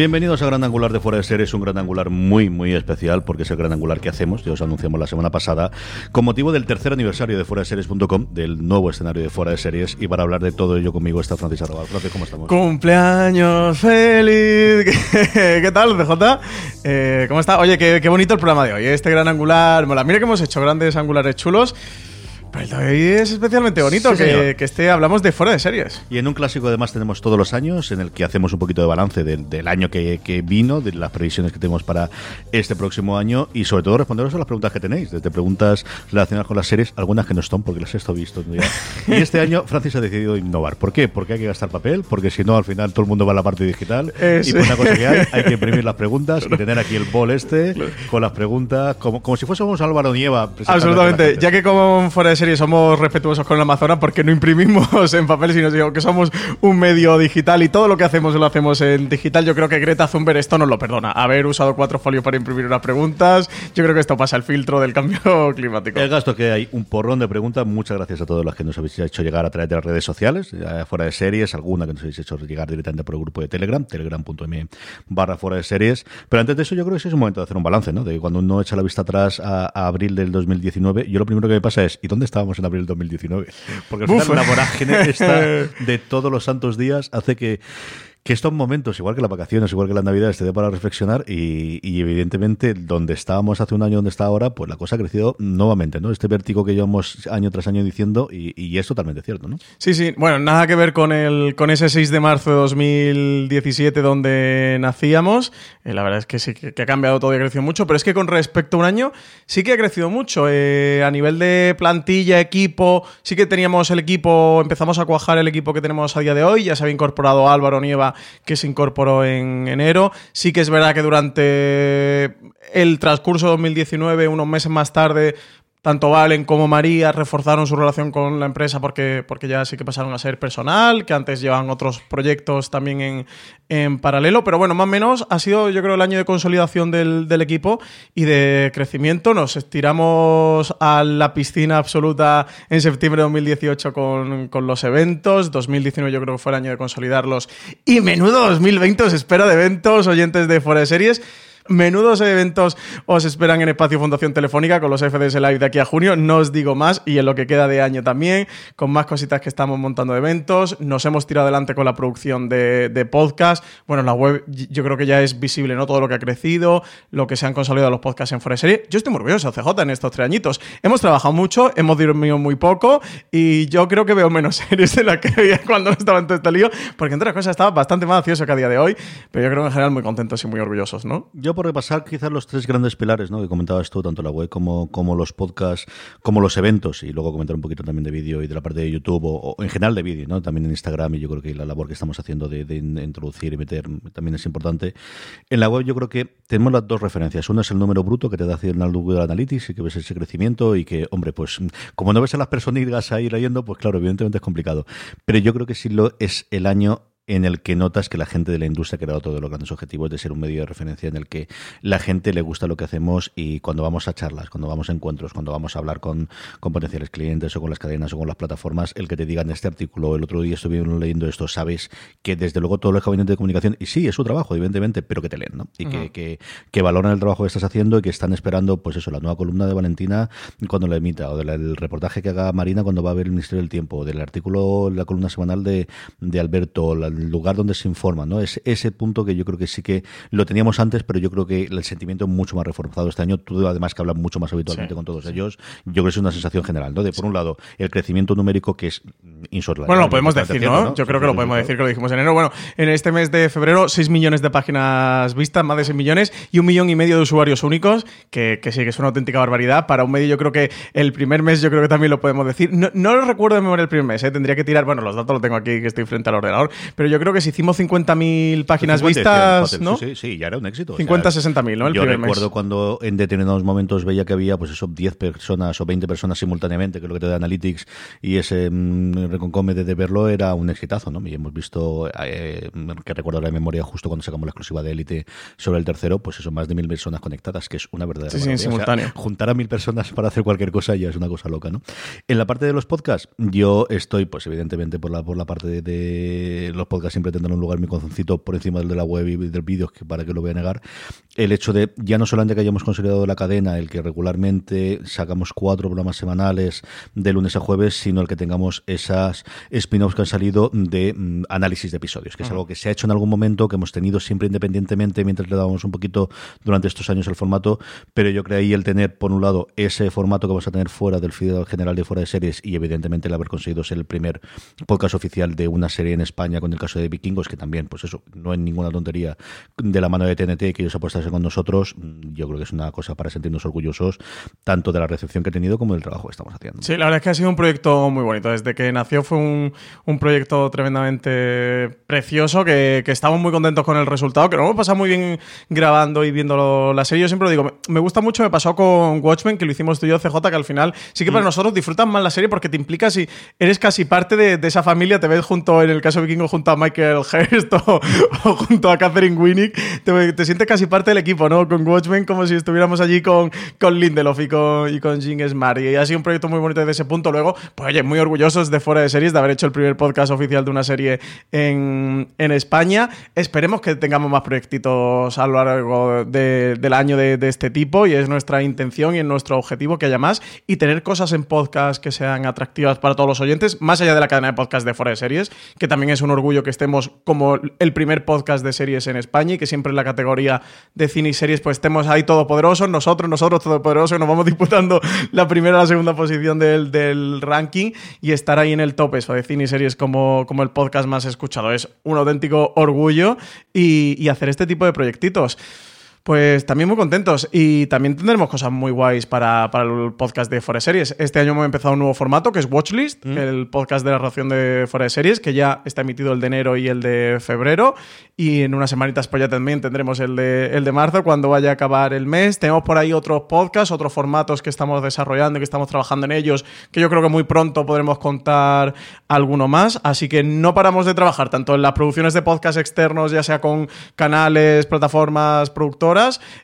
Bienvenidos a Gran Angular de Fuera de Series, un Gran Angular muy, muy especial, porque es el Gran Angular que hacemos, ya os anunciamos la semana pasada, con motivo del tercer aniversario de Fuera de Series.com, del nuevo escenario de Fuera de Series, y para hablar de todo ello conmigo está Francis Arrabal. Francis, ¿cómo estamos? ¡Cumpleaños feliz! ¿Qué tal, CJ? Eh, ¿Cómo está? Oye, qué, qué bonito el programa de hoy, ¿eh? este Gran Angular. Mola, mira que hemos hecho grandes angulares chulos. De hoy es especialmente bonito, Sí, que, que este hablamos de fuera de series. Y en un clásico además tenemos todos los años, en el que hacemos un poquito de balance del, del año que, que vino, de las previsiones que tenemos para este próximo año y sobre todo responderos a las preguntas que tenéis, desde preguntas relacionadas con las series, algunas que no están porque las he estado visto. ya. Y este año Francis ha decidido innovar. ¿Por qué? Porque hay que gastar papel, porque si no al final todo el mundo va a la parte digital Eh, y sí. pues una cosa que hay, hay que imprimir las preguntas y tener aquí el bol este con las preguntas, como, como si fuésemos Álvaro Nieva. Absolutamente. Ya que como fuera de serie somos respetuosos con el Amazonas, porque no imprimimos en papel, sino digo que somos un medio digital y todo lo que hacemos lo hacemos en digital, yo creo que Greta Thunberg esto nos lo perdona. Haber usado cuatro folios para imprimir unas preguntas, yo creo que esto pasa el filtro del cambio climático. El gasto que hay un porrón de preguntas. Muchas gracias a todos los que nos habéis hecho llegar a través de las redes sociales, fuera de series, alguna que nos habéis hecho llegar directamente por el grupo de Telegram, telegram.me barra fuera de series. Pero antes de eso, yo creo que es un momento de hacer un balance, ¿no? De cuando uno echa la vista atrás a, a abril del 2019, yo lo primero que me pasa es, ¿y dónde estábamos en abril del 2019? Porque al final la vorágine esta de todos los santos días hace que que estos momentos, igual que las vacaciones, igual que las navidades, te dé para reflexionar y, evidentemente donde estábamos hace un año, donde está ahora, pues la cosa ha crecido nuevamente, ¿no? Este vértigo que llevamos año tras año diciendo y, y es totalmente cierto, ¿no? Sí, sí. Bueno, nada que ver con el con ese 6 de marzo de 2017 donde nacíamos. Eh, la verdad es que sí que, que ha cambiado todo y ha crecido mucho, pero es que con respecto a un año sí que ha crecido mucho. Eh, a nivel de plantilla, equipo, sí que teníamos el equipo, empezamos a cuajar el equipo que tenemos a día de hoy. Ya se había incorporado Álvaro Nieva, que se incorporó en enero. Sí que es verdad que durante el transcurso de 2019, unos meses más tarde, tanto Valen como María reforzaron su relación con la empresa porque, porque ya sí que pasaron a ser personal, que antes llevaban otros proyectos también en, en paralelo. Pero bueno, más o menos ha sido yo creo el año de consolidación del, del equipo y de crecimiento. Nos estiramos a la piscina absoluta en septiembre de 2018 con, con los eventos. 2019 yo creo que fue el año de consolidarlos. Y menudo 2020 os espera de eventos, oyentes de Fuera de Series. Menudos eventos os esperan en Espacio Fundación Telefónica con los FDS Live de aquí a junio. No os digo más y en lo que queda de año también, con más cositas que estamos montando de eventos. Nos hemos tirado adelante con la producción de, de podcast. Bueno, la web yo creo que ya es visible, ¿no? Todo lo que ha crecido, lo que se han consolidado los podcasts en Fuera de Serie. Yo estoy muy orgulloso, CJ, en estos tres añitos. Hemos trabajado mucho, hemos dormido muy poco y yo creo que veo menos series de las que veía cuando estaba en todo este lío, porque entre otras cosas estaba bastante más ansioso que a día de hoy, pero yo creo que en general muy contentos y muy orgullosos, ¿no? Repasar quizás los tres grandes pilares ¿no? que comentabas tú, tanto la web como, los podcasts, como los eventos, y luego comentar un poquito también de vídeo y de la parte de YouTube, o, en general de vídeo, ¿no? también en Instagram, y yo creo que la labor que estamos haciendo de, de in- introducir y meter también es importante. En la web yo creo que tenemos las dos referencias. Una es el número bruto que te da el Google Analytics y que ves ese crecimiento y que, hombre, pues como no ves a las personitas ahí leyendo, pues claro, evidentemente es complicado. Pero yo creo que sí lo es el año en el que notas que la gente de la industria ha creado todos los grandes objetivos de ser un medio de referencia en el que la gente le gusta lo que hacemos y cuando vamos a charlas, cuando vamos a encuentros, cuando vamos a hablar con, con potenciales clientes o con las cadenas o con las plataformas, el que te digan este artículo, el otro día estuvieron leyendo esto, sabes que desde luego todos los gabinetes de comunicación, y sí, es su trabajo, evidentemente, pero que te leen, ¿no? Y que, que, valoran el trabajo que estás haciendo y que están esperando, pues eso, la nueva columna de Valentina cuando la emita, o del reportaje que haga Marina cuando va a ver el Ministerio del Tiempo, del artículo, la columna semanal de, de Alberto, el lugar donde se informa, ¿no? Es ese punto que yo creo que sí que lo teníamos antes, pero yo creo que el sentimiento es mucho más reforzado este año. Tú, además, que hablas mucho más habitualmente con todos ellos, yo creo que es una sensación general, ¿no? De, por un lado, el crecimiento numérico que es insólito. Bueno, lo podemos decir, ¿no? Yo creo que lo podemos decir, que lo dijimos en enero. Bueno, en este mes de febrero, 6 millones de páginas vistas, más de 6 millones, y un millón y medio de usuarios únicos, que, que sí, que es una auténtica barbaridad. Para un medio, yo creo que el primer mes, yo creo que también lo podemos decir. No, no lo recuerdo de memoria el primer mes, ¿eh? tendría que tirar, bueno, los datos los tengo aquí, que estoy frente al ordenador, pero yo creo que si hicimos 50.000 páginas vistas, ¿no? Sí, sí, ya era un éxito. 50, 60.000, ¿no? El yo recuerdo cuando en determinados momentos veía que había, pues eso, 10 personas o 20 personas simultáneamente, que es lo que te da Analytics, y ese mmm, de verlo era un exitazo, ¿no? Y hemos visto, eh, que recuerdo la memoria justo cuando sacamos la exclusiva de Elite sobre el tercero, pues eso, más de mil personas conectadas, que es una verdadera. Sí, sí, simultáneo. juntar a mil personas para hacer cualquier cosa ya es una cosa loca, ¿no? En la parte de los podcasts, yo estoy, pues evidentemente, por la, por la parte de, los podcasts siempre tendrán un lugar mi concincito por encima del de la web y del vídeo, para que lo voy a negar. El hecho de, ya no solamente que hayamos consolidado la cadena, el que regularmente sacamos cuatro programas semanales de lunes a jueves, sino el que tengamos esas spin-offs que han salido de mm, análisis de episodios, que es algo que se ha hecho en algún momento, que hemos tenido siempre independientemente mientras le dábamos un poquito durante estos años el formato, pero yo creí el tener, por un lado, ese formato que vamos a tener fuera del feed general de fuera de series y evidentemente el haber conseguido ser el primer podcast oficial de una serie en España con el caso de Vikingos, que también, pues eso, no es ninguna tontería de la mano de TNT que ellos apostase con nosotros, mm, yo creo que es una cosa para sentirnos orgullosos tanto de la recepción que ha tenido como del trabajo que estamos haciendo. Sí, la verdad es que ha sido un proyecto muy bonito. Desde que nació fue un, un proyecto tremendamente precioso, que, que, estamos muy contentos con el resultado, que nos hemos pasado muy bien grabando y viendo la serie. Yo siempre lo digo, me gusta mucho, me pasó con Watchmen, que lo hicimos tú y yo, CJ, que al final sí que para mm. nosotros disfrutan más la serie porque te implicas y eres casi parte de, de esa familia, te ves junto, en el caso de Vikingo, junto Michael Hurst o, junto a Catherine Winnick, te, te, sientes casi parte del equipo, ¿no? Con Watchmen, como si estuviéramos allí con, con Lindelof y con, y con Jim Smart. Y ha sido un proyecto muy bonito desde ese punto. Luego, pues oye, muy orgullosos de Fuera de Series, de haber hecho el primer podcast oficial de una serie en, en España. Esperemos que tengamos más proyectitos a lo largo de, del año de, de, este tipo y es nuestra intención y es nuestro objetivo que haya más y tener cosas en podcast que sean atractivas para todos los oyentes, más allá de la cadena de podcast de Fuera de Series, que también es un orgullo que estemos como el primer podcast de series en España y que siempre en la categoría de cine y series pues estemos ahí todopoderosos, nosotros, nosotros todopoderosos, nos vamos disputando la primera o la segunda posición del, del, ranking y estar ahí en el top eso de cine y series como, como el podcast más escuchado. Es un auténtico orgullo y, y hacer este tipo de proyectitos. Pues también muy contentos y también tendremos cosas muy guays para, para el podcast de Forest Series. Este año hemos empezado un nuevo formato que es Watchlist, mm. el podcast de la ración de Forest Series, que ya está emitido el de enero y el de febrero. Y en unas semanitas pues ya también tendremos el de, el de marzo cuando vaya a acabar el mes. Tenemos por ahí otros podcasts, otros formatos que estamos desarrollando, que estamos trabajando en ellos, que yo creo que muy pronto podremos contar alguno más. Así que no paramos de trabajar tanto en las producciones de podcast externos, ya sea con canales, plataformas, productores,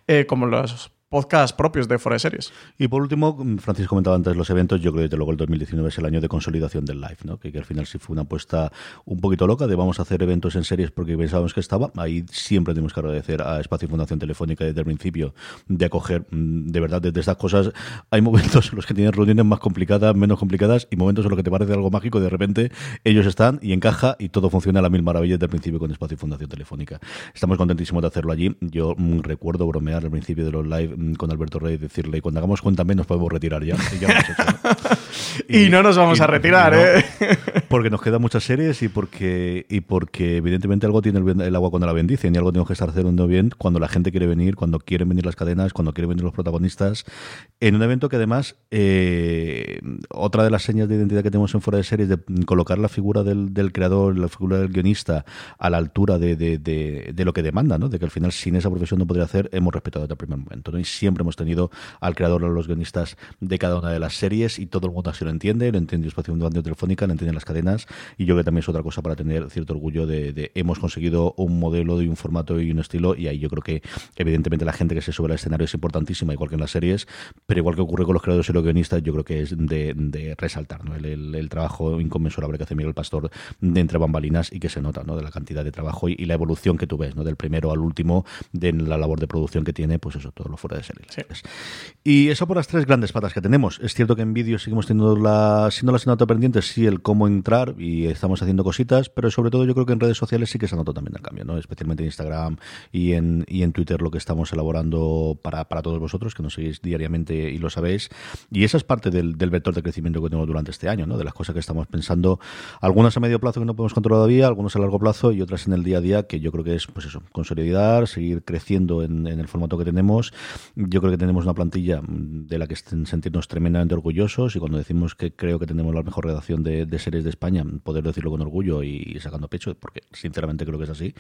eh, como los podcasts propios de Forest Series. Y por último, Francis comentaba antes los eventos, yo creo que desde luego el 2019 es el año de consolidación del live, ¿no? que, que, al final sí fue una apuesta un poquito loca de vamos a hacer eventos en series porque pensábamos que estaba. Ahí siempre tenemos que agradecer a Espacio y Fundación Telefónica desde el principio de acoger, mm, de verdad, desde estas cosas. Hay momentos en los que tienen reuniones más complicadas, menos complicadas y momentos en los que te parece algo mágico de repente ellos están y encaja y todo funciona a la mil maravillas del principio con Espacio y Fundación Telefónica. Estamos contentísimos de hacerlo allí. Yo mm, recuerdo bromear al principio de los live con Alberto Rey decirle, cuando hagamos cuenta menos podemos retirar ya. Y, no nos vamos a retirar, ¿eh? Porque nos quedan muchas series y porque, y porque evidentemente algo tiene el, agua cuando la bendicen y algo tenemos que estar haciendo bien cuando la gente quiere venir, cuando quieren venir las cadenas, cuando quieren venir los protagonistas. En un evento que además, eh, otra de las señas de identidad que tenemos en Fuera de Series de colocar la figura del, del creador, la figura del guionista a la altura de, de, de, lo que demanda, ¿no? De que al final sin esa profesión no podría hacer, hemos respetado desde el primer momento. ¿no? Siempre hemos tenido al creador o los guionistas de cada una de las series y todo el mundo así lo entiende, lo entiende Espacio Banda Telefónica, lo entienden las cadenas y yo creo que también es otra cosa para tener cierto orgullo de, de hemos conseguido un modelo y un formato y un estilo y ahí yo creo que evidentemente la gente que se sube al escenario es importantísima, igual que en las series, pero igual que ocurre con los creadores y los guionistas, yo creo que es de, resaltar el, trabajo inconmensurable que hace Miguel Pastor de entre bambalinas y que se nota ¿no? de la cantidad de trabajo y, la evolución que tú ves, ¿no? del primero al último, de la labor de producción que tiene, pues eso, todo lo fuera de serie. Y eso por las tres grandes patas que tenemos. Es cierto que en vídeo seguimos teniendo la, siendo la asignatura pendiente, sí, el cómo entrar y estamos haciendo cositas, pero sobre todo yo creo que en redes sociales sí que se notado también el cambio, ¿no? especialmente en Instagram y en, y en Twitter lo que estamos elaborando para, para todos vosotros, que nos seguís diariamente y lo sabéis. Y esa es parte del, del vector de crecimiento que tenemos durante este año, ¿no? de las cosas que estamos pensando, algunas a medio plazo que no podemos controlar todavía, algunas a largo plazo y otras en el día a día, que yo creo que es, pues eso, consolidar, seguir creciendo en, en el formato que tenemos. Yo creo que tenemos una plantilla de la que sentirnos tremendamente orgullosos y cuando decimos que creo que tenemos la mejor redacción de, de series de España, poder decirlo con orgullo y sacando pecho, porque sinceramente creo que es así.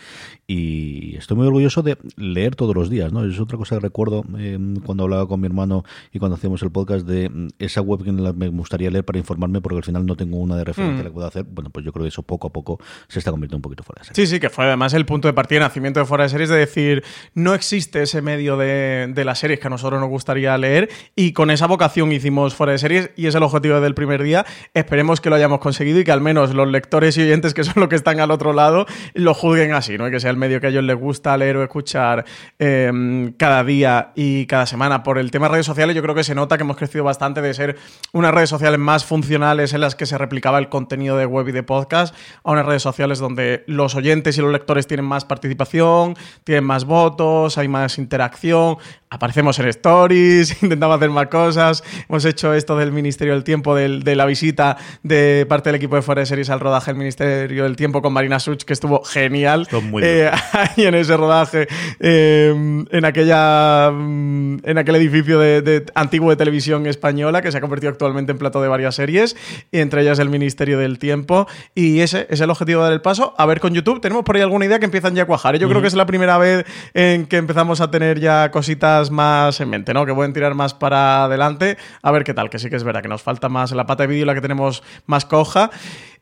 Y estoy muy orgulloso de leer todos los días, ¿no? Es otra cosa que recuerdo eh, cuando hablaba con mi hermano y cuando hacíamos el podcast de mm, esa web que me gustaría leer para informarme, porque al final no tengo una de referencia mm. que pueda hacer. Bueno, pues yo creo que eso poco a poco se está convirtiendo un poquito fuera de serie. Sí, sí, que fue además el punto de partida de nacimiento de fuera de series, de decir, no existe ese medio de, de series que a nosotros nos gustaría leer y con esa vocación hicimos fuera de series y es el objetivo del primer día. Esperemos que lo hayamos conseguido y que al menos los lectores y oyentes que son los que están al otro lado lo juzguen así, ¿no? que sea el medio que a ellos les gusta leer o escuchar em, cada día y cada semana. Por el tema de redes sociales, yo creo que se nota que hemos crecido bastante de ser unas redes sociales más funcionales en las que se replicaba el contenido de web y de podcast a unas redes sociales donde los oyentes y los lectores tienen más participación, tienen más votos, hay más interacción, aparecemos en stories, intentamos hacer más cosas, hemos hecho esto del Ministerio del Tiempo, de la visita de parte del equipo de Fuera de Series al rodaje del Ministerio del Tiempo con Marina Such, que estuvo genial eh, ahí en ese rodaje, eh, en, aquella, mm, en aquel edificio de, antiguo de televisión española que se ha convertido actualmente en plato de varias series, y entre ellas el Ministerio del Tiempo, y ese es el objetivo de dar el paso. A ver con YouTube, tenemos por ahí alguna idea que empiezan ya a cuajar. Yo creo que es la primera vez en que empezamos a tener ya cositas más en mente, ¿no? Que pueden tirar más para adelante. A ver qué tal, que sí que es verdad que nos falta más la pata de vídeo, la que tenemos más coja.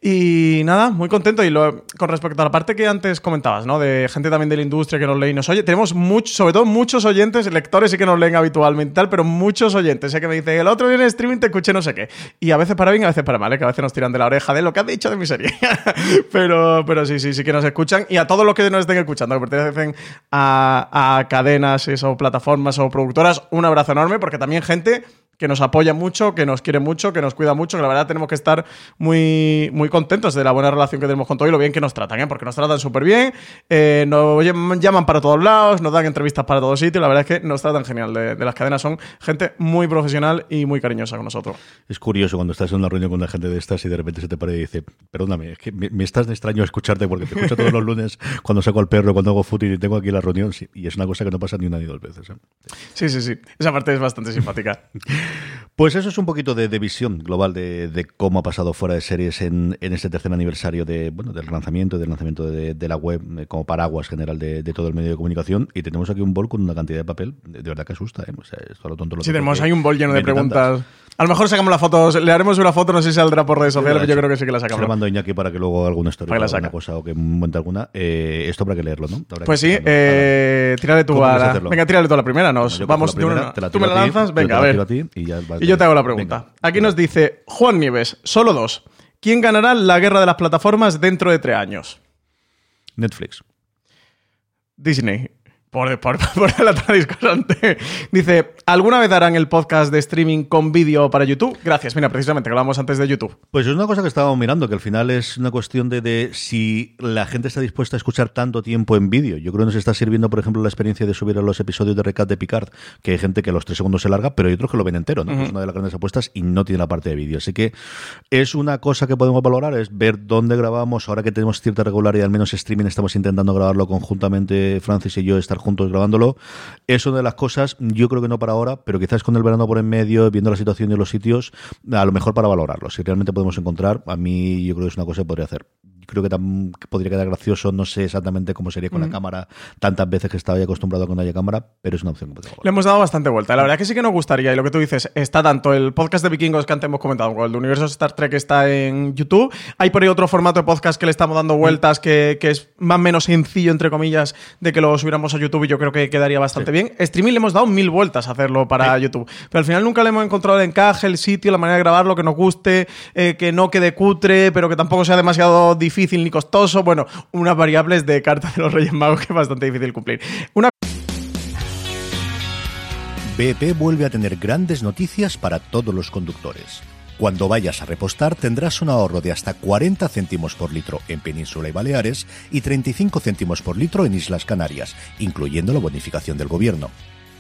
Y nada, muy contento. Y lo, con respecto a la parte que antes comentabas, ¿no? De gente también de la industria que nos lee y nos oye, tenemos muchos, sobre todo muchos oyentes, lectores sí que nos leen habitualmente tal, pero muchos oyentes. Sé que me dicen, el otro viene en streaming, te escuché no sé qué. Y a veces para bien, a veces para mal, ¿eh? que a veces nos tiran de la oreja de lo que has dicho de mi serie. pero, pero sí, sí, sí que nos escuchan. Y a todos los que nos estén escuchando, que pertenecen a, a cadenas o plataformas o productoras, un abrazo enorme, porque también gente que nos apoya mucho, que nos quiere mucho, que nos cuida mucho, que la verdad tenemos que estar muy, muy contentos de la buena relación que tenemos con todo y lo bien que nos tratan, ¿eh? porque nos tratan súper bien, eh, nos llaman para todos lados, nos dan entrevistas para todos sitios, la verdad es que nos tratan genial. De, las cadenas son gente muy profesional y muy cariñosa con nosotros. Es curioso cuando estás en una reunión con una gente de estas y de repente se te pare y dice, perdóname, es que me, estás de extraño escucharte porque te escucho todos los lunes cuando saco al perro, cuando hago footing y tengo aquí la reunión, y es una cosa que no pasa ni una ni dos veces. ¿eh? Sí, sí, sí. Esa parte es bastante simpática. Pues eso es un poquito de, visión global de, cómo ha pasado fuera de series en, este tercer aniversario de, bueno, del lanzamiento, del lanzamiento de, la web eh, como paraguas general de, todo el medio de comunicación. Y tenemos aquí un bol con una cantidad de papel de, verdad que asusta. ¿eh? lo tonto sí, tenemos ahí un bol lleno de preguntas. A lo mejor sacamos las fotos, le haremos una foto, no sé si saldrá por redes sociales, pero yo creo que sí que la sacamos. Se la mando a Iñaki para que luego alguna historia o alguna cosa o que monte alguna. Eh, esto habrá que leerlo, ¿no? pues sí, eh, tírale tú a la... Venga, tírale tú a la primera. Nos vamos de una... Tú me la lanzas, venga, a ver. y, yo te hago la pregunta. Aquí nos dice Juan Nieves, solo dos. ¿Quién ganará la guerra de las plataformas dentro de tres años? Netflix. Disney. Por, por, por discordante. Dice, ¿alguna vez harán el podcast de streaming con vídeo para YouTube? Gracias, mira, precisamente hablábamos antes de YouTube. Pues es una cosa que estábamos mirando, que al final es una cuestión de, si la gente está dispuesta a escuchar tanto tiempo en vídeo. Yo creo que nos está sirviendo, por ejemplo, la experiencia de subir a los episodios de Recat de Picard, que hay gente que a los tres segundos se larga, pero hay otros que lo ven entero, ¿no? Es una de las grandes apuestas y no tiene la parte de vídeo. Así que es una cosa que podemos valorar, es ver dónde grabamos, ahora que tenemos cierta regularidad, al menos streaming, estamos intentando grabarlo conjuntamente, Francis y yo, estar juntos grabándolo. Es una de las cosas, yo creo que no para ahora, pero quizás con el verano por en medio, viendo la situación de los sitios, a lo mejor para valorarlo. Si realmente podemos encontrar, a mí yo creo que es una cosa que podría hacer creo que, podría quedar gracioso, no sé exactamente cómo sería con la cámara, tantas veces que estaba ya acostumbrado a que no haya cámara, pero es una opción que Le hemos dado bastante vuelta. La verdad que sí que nos gustaría, y lo que tú dices, está tanto el podcast de vikingos que antes hemos comentado, como el de Universo Star Trek está en YouTube. Hay por ahí otro formato de podcast que le estamos dando vueltas, que, es más o menos sencillo, entre comillas, de que lo subiéramos a YouTube y yo creo que quedaría bastante bien. Streaming le hemos dado mil vueltas a hacerlo para YouTube, pero al final nunca le hemos encontrado el encaje, el sitio, la manera de grabarlo, que nos guste, eh, que no quede cutre, pero que tampoco sea demasiado difícil ni costoso. Bueno, unas variables de carta de los Reyes Magos que es bastante difícil cumplir. Una BP vuelve a tener grandes noticias para todos los conductores. Cuando vayas a repostar tendrás un ahorro de hasta 40 céntimos por litro en Península y Baleares y 35 céntimos por litro en Islas Canarias, incluyendo la bonificación del gobierno.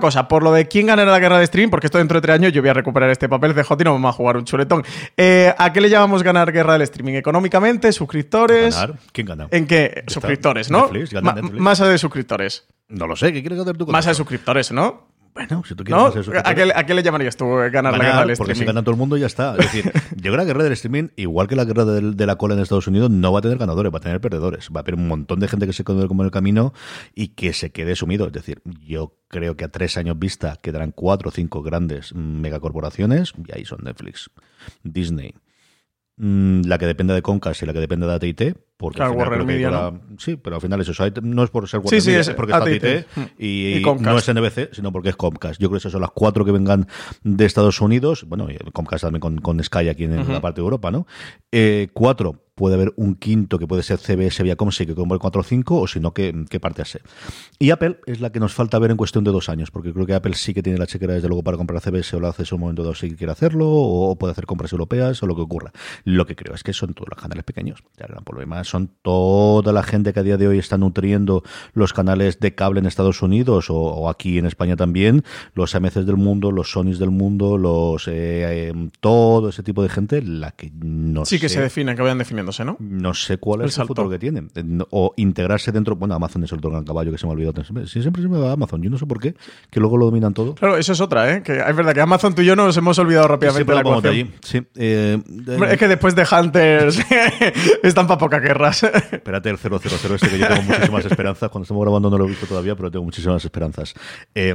Cosa, por lo de quién ganará la guerra de streaming, porque esto dentro de tres años yo voy a recuperar este papel de y no vamos a jugar un chuletón. Eh, ¿A qué le llamamos ganar guerra del streaming? ¿Económicamente? ¿Suscriptores? ¿Ganar? ¿Quién gana? ¿En qué? Suscriptores, ¿no? Masa de suscriptores. No lo sé, ¿qué quieres hacer tú con Masa de suscriptores, ¿no? Bueno, si tú quieres ¿No? ¿A, qué, ¿A, qué, le llamarías tú ganar, la guerra del streaming? Porque si gana todo el mundo ya está. Es decir, yo creo que la guerra del streaming, igual que la guerra de, la cola en Estados Unidos, no va a tener ganadores, va a tener perdedores. Va a haber un montón de gente que se quede como en el camino y que se quede sumido. Es decir, yo creo que a tres años vista quedarán cuatro o cinco grandes megacorporaciones y ahí son Netflix, Disney, la que depende de Concast y la que depende de AT&T porque claro, Sí, pero al final es eso. No es por ser Warner sí, sí, es porque está AT&T y, no es NBC, sino porque es Comcast. Yo creo que esas son las cuatro que vengan de Estados Unidos. Bueno, Comcast también con, con Sky aquí en, la parte de Europa, ¿no? Eh, cuatro puede haber un quinto que puede ser CBS Viacom, sí que como el 4 o 5, o si no, que, parte a ser. Y Apple es la que nos falta ver en cuestión de dos años, porque creo que Apple sí que tiene la chequera desde luego para comprar CBS o lo hace en un momento dado si quiere hacerlo, o puede hacer compras europeas, o lo que ocurra. Lo que creo es que son todos los canales pequeños. Ya por lo demás, son toda la gente que a día de hoy está nutriendo los canales de cable en Estados Unidos o, aquí en España también, los AMCs del mundo, los Sonys del mundo, los eh, em, todo ese tipo de gente, la que no sí que se definen, que vayan ¿no? No sé cuál es el futuro que tienen. O integrarse dentro, bueno, Amazon es el gran caballo que se me ha olvidado. Sí, siempre se me va Amazon, yo no sé por qué, que luego lo dominan todo. Claro, eso es otra, ¿eh? Que es verdad que Amazon tú y yo nos hemos olvidado rápidamente la allí. Sí, eh, es que después de Hunters están para pocas guerras. Espérate el 000 este que yo tengo muchísimas esperanzas. Cuando estamos grabando no lo he visto todavía, pero tengo muchísimas esperanzas. Eh,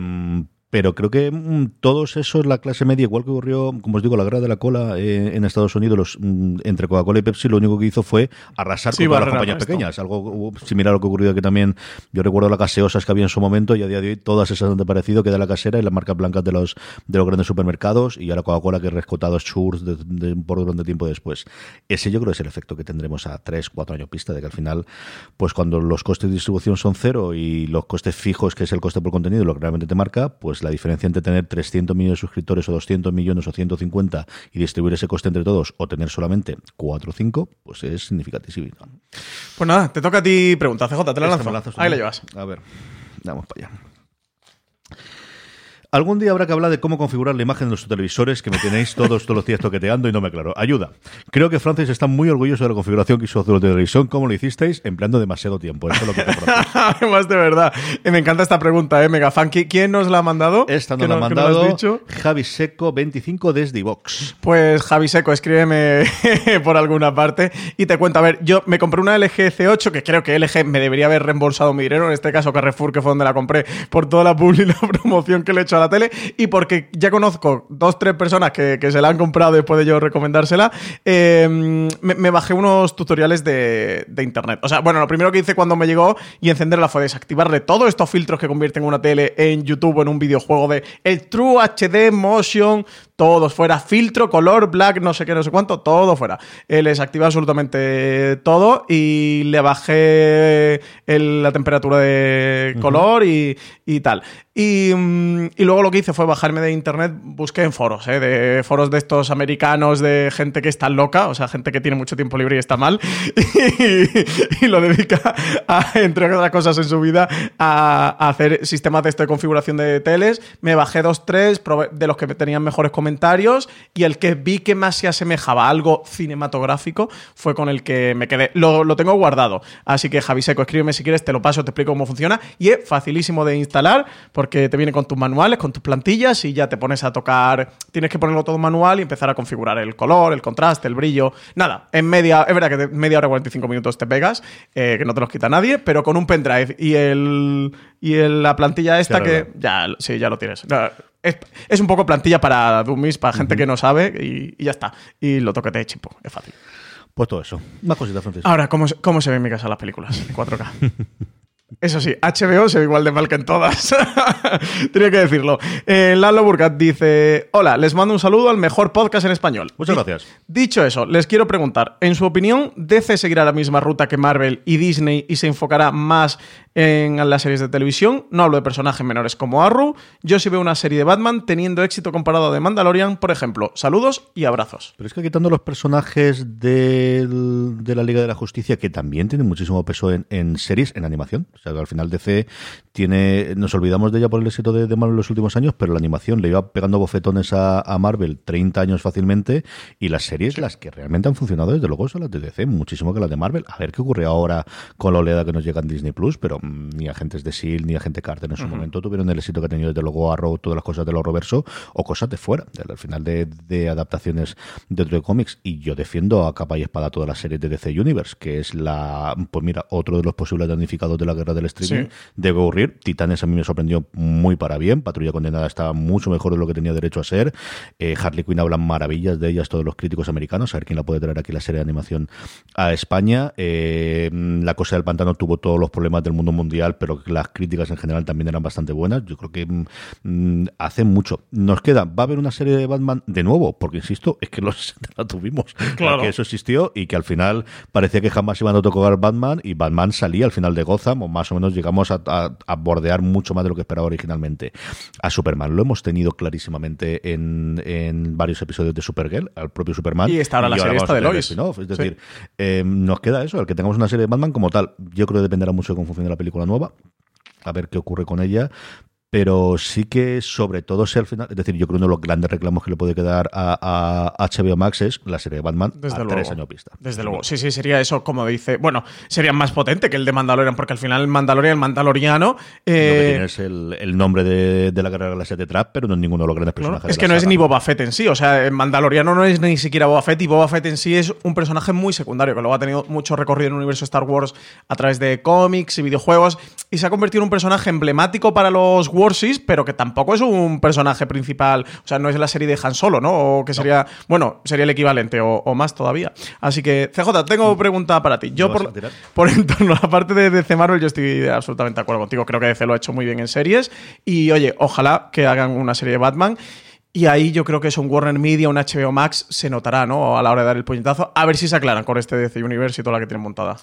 pero creo que mm, todos esos, la clase media, igual que ocurrió, como os digo, la guerra de la cola eh, en Estados Unidos, los, mm, entre Coca-Cola y Pepsi, lo único que hizo fue arrasar con todas las compañías pequeñas. Algo similar a lo que ocurrió aquí también. Yo recuerdo las gaseosas que había en su momento y a día de hoy todas esas han desaparecido, queda la casera y las marcas blancas de los, de los grandes supermercados y ahora Coca-Cola que ha rescatado Schurz de, por durante tiempo después. Ese yo creo que es el efecto que tendremos a 3, 4 años pista, de que al final, pues cuando los costes de distribución son cero y los costes fijos, que es el coste por contenido, lo que realmente te marca, pues la diferencia entre tener 300 millones de suscriptores o 200 millones o 150 y distribuir ese coste entre todos o tener solamente 4 o 5, pues es significativo. Pues nada, te toca a ti pregunta, CJ, te la lanzo. Ahí la llevas. A ver, vamos para allá. Algún día habrá que hablar de cómo configurar la imagen de nuestros televisores, que me tenéis todos, todos los días toqueteando y no me aclaro. Ayuda. Creo que Francis está muy orgulloso de la configuración que hizo de la televisión. ¿Cómo lo hicisteis? Empleando demasiado tiempo. Eso es lo que te Más de verdad. me encanta esta pregunta, ¿eh? Mega fan. ¿Quién nos la ha mandado? Esta nos la ha mandado Javi Seco 25 desde Vox. Pues Javi Seco, escríbeme por alguna parte y te cuento. A ver, yo me compré una LG C8 que creo que LG me debería haber reembolsado mi dinero. En este caso Carrefour, que fue donde la compré, por toda la publicidad y la promoción que le he hecho a la tele y porque ya conozco dos, tres personas que, que se la han comprado después de yo recomendársela, eh, me, me bajé unos tutoriales de, de internet. O sea, bueno, lo primero que hice cuando me llegó y encenderla fue desactivarle todos estos filtros que convierten una tele en YouTube o en un videojuego de el True HD Motion, todos fuera, filtro, color, black, no sé qué, no sé cuánto, todo fuera. Eh, les activé absolutamente todo y le bajé el- la temperatura de color y, y tal. Y, mm, y luego lo que hice fue bajarme de internet, busqué en foros, eh, de foros de estos americanos, de gente que está loca, o sea, gente que tiene mucho tiempo libre y está mal, y, lo dedica, a, entre otras cosas en su vida, a, hacer sistemas de esto de configuración de teles. Me bajé dos, tres de los que tenían mejores comentarios y el que vi que más se asemejaba a algo cinematográfico fue con el que me quedé. Lo, lo tengo guardado, así que Javi Seco, escríbeme si quieres, te lo paso, te explico cómo funciona y es facilísimo de instalar porque te viene con tus manuales, con tus plantillas y ya te pones a tocar, tienes que ponerlo todo manual y empezar a configurar el color, el contraste, el brillo. Nada, en media, es verdad que de media hora 45 minutos te pegas, eh, que no te los quita nadie, pero con un pendrive y el y el- la plantilla esta Claro, que ya sí, ya lo tienes. Es, es un poco plantilla para dummies, para gente que no sabe y, y ya está. Y lo toquete de chipo, es fácil. Pues todo eso. Más cositas, Francisco. Ahora, ¿cómo, se- cómo se ven en mi casa las películas en 4K? Eso sí, HBO se ve igual de mal que en todas. Tenía que decirlo. Eh, Lalo Burgat dice: Hola, les mando un saludo al mejor podcast en español. Muchas gracias. Dicho eso, les quiero preguntar: en su opinión, ¿DC seguirá la misma ruta que Marvel y Disney y se enfocará más en las series de televisión? No hablo de personajes menores como Arrow. Yo sí veo una serie de Batman teniendo éxito comparado a The Mandalorian, por ejemplo. Saludos y abrazos. Pero es que quitando los personajes del- de la Liga de la Justicia, que también tienen muchísimo peso en, en series, en animación. O sea, que al final DC tiene. Nos olvidamos de ella por el éxito de, de Marvel en los últimos años, pero la animación le iba pegando bofetones a, a Marvel 30 años fácilmente. Y las series, las que realmente han funcionado, desde luego, son las de DC, muchísimo que las de Marvel. A ver qué ocurre ahora con la oleada que nos llega en Disney Plus, pero ni agentes de SEAL ni agente Carter en su momento tuvieron el éxito que ha tenido desde luego Arrow, todas las cosas del horrorverso o cosas de fuera, del- al final de, de adaptaciones de otro cómics. Y yo defiendo a capa y espada todas las series de DC Universe, que es la, pues mira, otro de los posibles damnificados de la guerra del streaming. Sí. Debe ocurrir. Titanes a mí me sorprendió muy para bien. Patrulla Condenada estaba mucho mejor de lo que tenía derecho a ser. Eh, Harley Quinn hablan maravillas de ellas todos los críticos americanos. A ver quién la puede traer aquí la serie de animación a España. Eh, la cosa del pantano tuvo todos los problemas del mundo mundial, pero las críticas en general también eran bastante buenas. Yo creo que mm, mm, hace mucho. Nos queda, va a haber una serie de Batman de nuevo, porque insisto, es que los 60 la tuvimos. Claro. Que eso existió y que al final parecía que jamás iban a tocar Batman y Batman salía al final de Gotham, o más o menos llegamos a, a- a bordear mucho más de lo que esperaba originalmente. A Superman lo hemos tenido clarísimamente en, en varios episodios de Supergirl, al propio Superman. Y está ahora la serie esta de Lois. Es Sí. decir, eh, nos queda eso, el que tengamos una serie de Batman como tal. Yo creo que dependerá mucho de cómo funcione la película nueva, a ver qué ocurre con ella. Pero sí que, sobre todo, si al final. Es decir, yo creo que uno de los grandes reclamos que le puede quedar a, a HBO Max es la serie de Batman Desde a luego. tres años vista. Desde luego. Sí, sí, sería eso, como dice. Bueno, sería más potente que el de Mandalorian, porque al final el Mandalorian, el Mandaloriano. Lo que eh, tiene es el, el nombre de, de la guerra de la galaxia detrás, pero no es ninguno de los grandes personajes. Es de que la no es ni Boba Fett en sí, o sea, el Mandaloriano no es ni siquiera Boba Fett y Boba Fett en sí es un personaje muy secundario, que luego ha tenido mucho recorrido en el universo Star Wars a través de cómics y videojuegos y se ha convertido en un personaje emblemático para los Warsis, pero que tampoco es un personaje principal, o sea, no es la serie de Han Solo, ¿no? O que sería, bueno, sería el equivalente o, o más todavía. Así que, CJ, tengo pregunta para ti. Yo ¿Me vas por, por en torno a la parte de DC Marvel, yo estoy absolutamente de acuerdo contigo. Creo que DC lo ha hecho muy bien en series. Y oye, ojalá que hagan una serie de Batman. Y ahí yo creo que es un Warner Media, un HBO Max, se notará, ¿no? A la hora de dar el puñetazo. A ver si se aclaran con este DC Universe y toda la que tienen montada.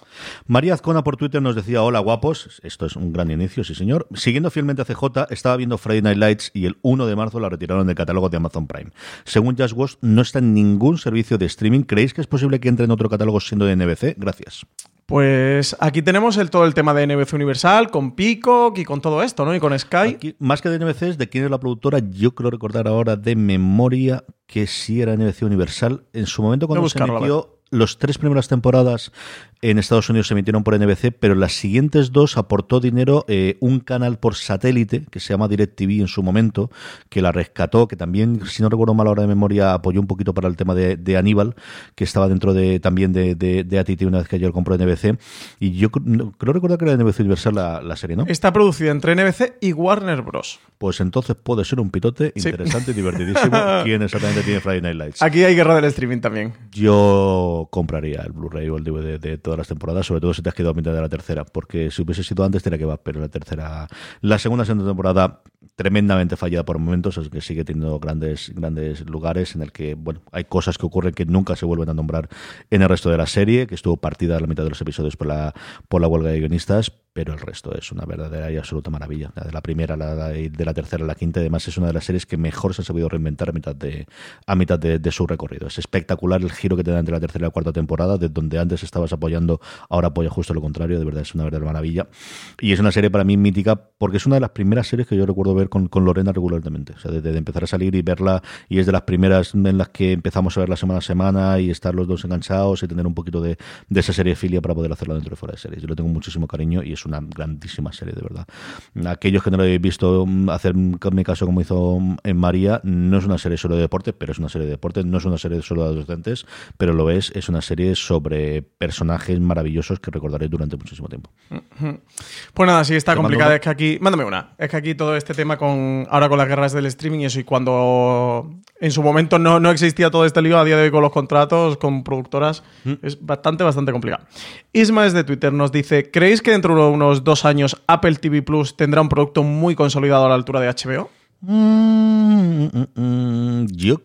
María Azcona por Twitter nos decía, hola guapos, esto es un gran inicio, sí señor. Siguiendo fielmente a CJ, estaba viendo Friday Night Lights y el 1 de marzo la retiraron del catálogo de Amazon Prime. Según Just no está en ningún servicio de streaming. ¿Creéis que es posible que entre en otro catálogo siendo de NBC? Gracias. Pues aquí tenemos el, todo el tema de NBC Universal, con Peacock y con todo esto, ¿no? Y con Sky. Aquí, más que de NBC, es de quién es la productora, yo creo recordar ahora de memoria que sí era NBC Universal. En su momento cuando se emitió los tres primeras temporadas en Estados Unidos se emitieron por NBC, pero las siguientes dos aportó dinero eh, un canal por satélite que se llama DirecTV en su momento, que la rescató, que también, si no recuerdo mal ahora de memoria, apoyó un poquito para el tema de, Aníbal, que estaba dentro de también de, de, ATT una vez que yo compró NBC. Y yo creo recordar que era NBC Universal la, serie, ¿no? Está producida entre NBC y Warner Bros. Pues entonces puede ser un pitote interesante y divertidísimo. ¿Quién exactamente tiene Friday Night Lights? Aquí hay guerra del streaming también. Yo compraría el Blu-ray o el DVD de todo las temporadas, sobre todo si te has quedado a mitad de la tercera, porque si hubiese sido antes tenía que va, pero la tercera, la segunda segunda temporada tremendamente fallada por momentos, es que sigue teniendo grandes, grandes lugares en el que, bueno, hay cosas que ocurren que nunca se vuelven a nombrar en el resto de la serie, que estuvo partida a la mitad de los episodios por la, por la huelga de guionistas, pero el resto es una verdadera y absoluta maravilla. La de la primera, la de la tercera, la quinta, además es una de las series que mejor se ha sabido reinventar a mitad de, a mitad de, su recorrido. Es espectacular el giro que te da entre la tercera y la cuarta temporada, de donde antes estabas apoyando, ahora apoya justo lo contrario, de verdad es una verdadera maravilla. Y es una serie para mí mítica porque es una de las primeras series que yo recuerdo ver con, con Lorena regularmente. O sea, desde de empezar a salir y verla, y es de las primeras en las que empezamos a verla semana a semana y estar los dos enganchados y tener un poquito de, de esa serie filia para poder hacerla dentro de fuera de series. Yo le tengo muchísimo cariño y es una grandísima serie, de verdad. Aquellos que no lo habéis visto mm, hacer mi caso como hizo mm, en María, no es una serie solo de deporte, pero es una serie de deporte, no es una serie solo de adolescentes, pero lo es, es una serie sobre personajes maravillosos que recordaré durante muchísimo tiempo. Pues nada, sí está complicada. Es que aquí, mándame una. Es que aquí todo este tema con ahora con las guerras del streaming y eso, y cuando en su momento no, no existía todo este lío, a día de hoy con los contratos, con productoras, mm. es bastante, bastante complicado. Isma es de Twitter, nos dice: ¿Creéis que dentro de unos dos años Apple TV Plus tendrá un producto muy consolidado a la altura de HBO? Mm, mm, yo.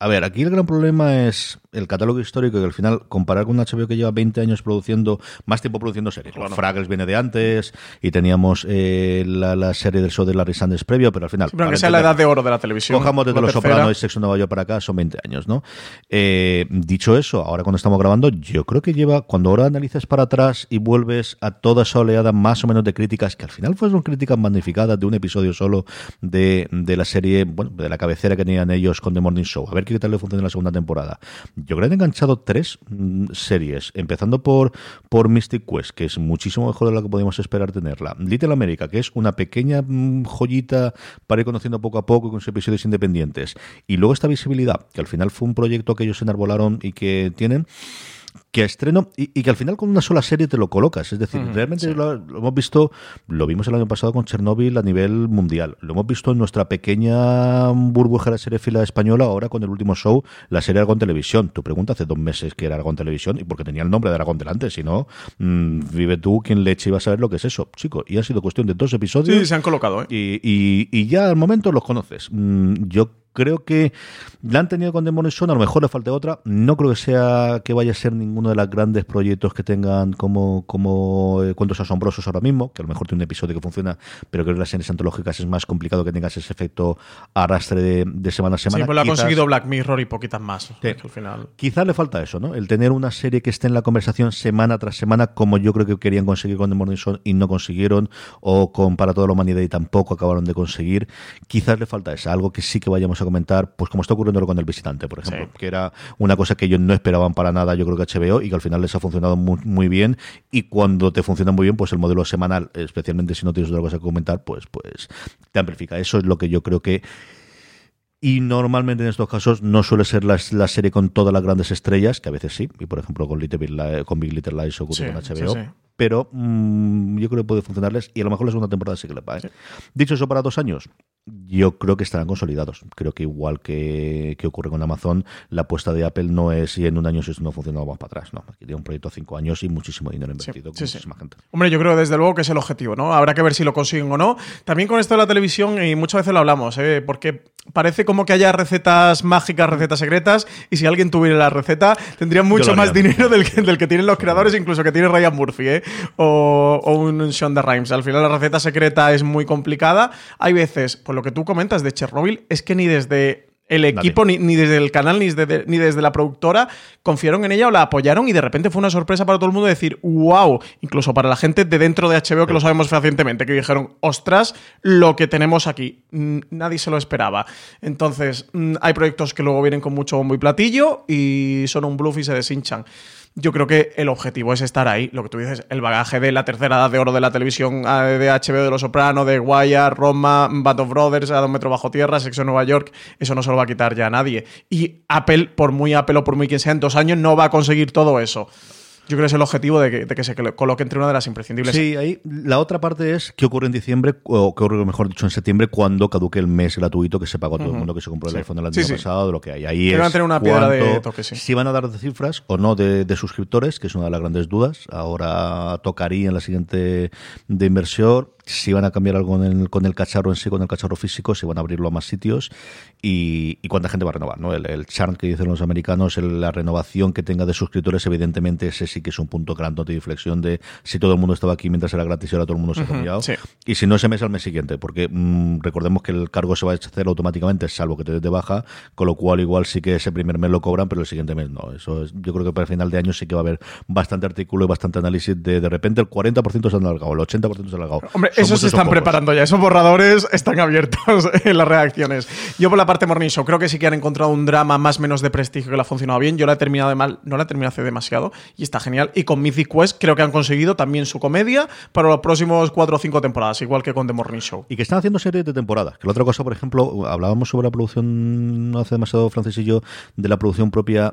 A ver, aquí el gran problema es el catálogo histórico y al final comparar con un HBO que lleva 20 años produciendo, más tiempo produciendo series. Bueno, Fraggles viene de antes y teníamos eh, la, serie del show de Larry Sanders previo, pero al final... pero que sea la edad de oro de la televisión. Cojamos desde Los Sopranos y Sexo Nueva York para acá, son 20 años, ¿no? Eh, dicho eso, ahora cuando estamos grabando, yo creo que lleva, cuando ahora analices para atrás y vuelves a toda esa oleada más o menos de críticas, que al final fueron críticas magnificadas de un episodio solo de, de la serie, bueno, de la cabecera que tenían ellos con The Morning Show. A ver qué tal le funciona en la segunda temporada. Yo creo que han enganchado tres mm, series, empezando por, por Mystic Quest, que es muchísimo mejor de lo que podíamos esperar tenerla. Little America, que es una pequeña mm, joyita para ir conociendo poco a poco con sus episodios independientes. Y luego esta visibilidad, que al final fue un proyecto que ellos enarbolaron y que tienen que estreno y, que al final con una sola serie te lo colocas. Es decir, realmente lo, hemos visto, lo vimos el año pasado con Chernobyl a nivel mundial, lo hemos visto en nuestra pequeña burbuja de serie fila española, ahora con el último show, la serie Aragón Televisión. Tu pregunta hace dos meses que era Aragón Televisión y porque tenía el nombre de Aragón delante, si no, mm, vive tú quien leche iba a saber lo que es eso, chico. Y ha sido cuestión de dos episodios. Sí, se han colocado, ¿eh? y, y, ya al momento los conoces. Mm, yo creo que la han tenido con Demon Son, a lo mejor le falta otra. No creo que sea que vaya a ser ninguno de los grandes proyectos que tengan como, como eh, cuentos asombrosos ahora mismo, que a lo mejor tiene un episodio que funciona, pero creo que las series antológicas es más complicado que tengas ese efecto arrastre de, semana a semana. Sí, pues lo ha conseguido Black Mirror y poquitas más. al final. Quizás le falta eso, ¿no? El tener una serie que esté en la conversación semana tras semana, como yo creo que querían conseguir con The Morning Show y no consiguieron, o con Para toda la humanidad y tampoco acabaron de conseguir. Quizás le falta eso, algo que sí que vayamos a comentar, pues como está ocurriendo con el visitante, por ejemplo, que era una cosa que ellos no esperaban para nada, yo creo que HBO, y que al final les ha funcionado muy, muy, bien. Y cuando te funciona muy bien, pues el modelo semanal, especialmente si no tienes otra cosa que comentar, pues, pues te amplifica. Eso es lo que yo creo que y normalmente en estos casos no suele ser la, serie con todas las grandes estrellas, que a veces sí, y por ejemplo con, Little Big, con Big Little Lies ocurre con HBO, pero mm, yo creo que puede funcionarles y a lo mejor la segunda temporada sí que le va. ¿eh? Dicho eso, para dos años, yo creo que estarán consolidados. Creo que igual que, que, ocurre con Amazon, la apuesta de Apple no es si en un año si esto no funciona, vamos para atrás. No, aquí tiene un proyecto de cinco años y muchísimo dinero invertido con muchísima gente. Hombre, yo creo desde luego que es el objetivo, ¿no? Habrá que ver si lo consiguen o no. También con esto de la televisión, y muchas veces lo hablamos, ¿eh? porque parece como que haya recetas mágicas, recetas secretas, y si alguien tuviera la receta, tendría mucho más dinero del que, del que tienen los creadores, incluso que tiene Ryan Murphy, ¿eh? o, un Sean de Rhymes. Al final la receta secreta es muy complicada. Hay veces, por lo que tú comentas de Chernobyl, es que ni desde El equipo, ni, ni, desde el canal, ni desde, ni desde la productora, confiaron en ella o la apoyaron y de repente fue una sorpresa para todo el mundo decir, wow, incluso para la gente de dentro de HBO que lo sabemos fehacientemente, que dijeron, ostras, lo que tenemos aquí. Nadie se lo esperaba. Entonces, mm, hay proyectos que luego vienen con mucho bombo y platillo y son un bluff y se deshinchan yo creo que el objetivo es estar ahí. Lo que tú dices, el bagaje de la tercera edad de oro de la televisión ah, de HBO, de Los Soprano, de Wire, Roma, Band of Brothers, A Dos Metros Bajo Tierra, Sexo en Nueva York, eso no se lo va a quitar ya a nadie. Y Apple, por muy Apple o por muy quien sea, en dos años no va a conseguir todo eso. Yo creo que es el objetivo de que, se coloque entre una de las imprescindibles. Sí, ahí la otra parte es qué ocurre en diciembre, o qué ocurre, mejor dicho, en septiembre, cuando caduque el mes gratuito que se pagó a todo el mundo que se compró el iPhone el año pasado, de lo que hay. Ahí van a tener una piedra de toque, Si van a dar de cifras o no de, suscriptores, que es una de las grandes dudas. Ahora tocaría en la siguiente de inversión si van a cambiar algo con el cacharro en sí, con el cacharro físico, si van a abrirlo a más sitios y, cuánta gente va a renovar. ¿no? El, el churn que dicen los americanos, la renovación que tenga de suscriptores, evidentemente ese sí que es un punto grandote de inflexión de si todo el mundo estaba aquí mientras era gratis y ahora todo el mundo se ha cambiado. Y si no, ese mes al mes siguiente, porque mm, recordemos que el cargo se va a hacer automáticamente, salvo que te des de baja, con lo cual igual sí que ese primer mes lo cobran, pero el siguiente mes no. Eso es, yo creo que para el final de año sí que va a haber bastante artículo y bastante análisis de de repente el 40% se han alargado, el 80% se ha alargado. Hombre, eso se están preparando ya. Esos borradores están abiertos en las reacciones. Yo por la parte Morning Show creo que sí que han encontrado un drama más o menos de prestigio que le ha funcionado bien. Yo la he terminado de mal, no la he terminado hace demasiado y está genial. Y con Mythic Quest creo que han conseguido también su comedia para los próximos cuatro o cinco temporadas, igual que con The Morning Show. Y que están haciendo series de temporadas. Que la otra cosa, por ejemplo, hablábamos sobre la producción no hace demasiado, Francis y yo, de la producción propia.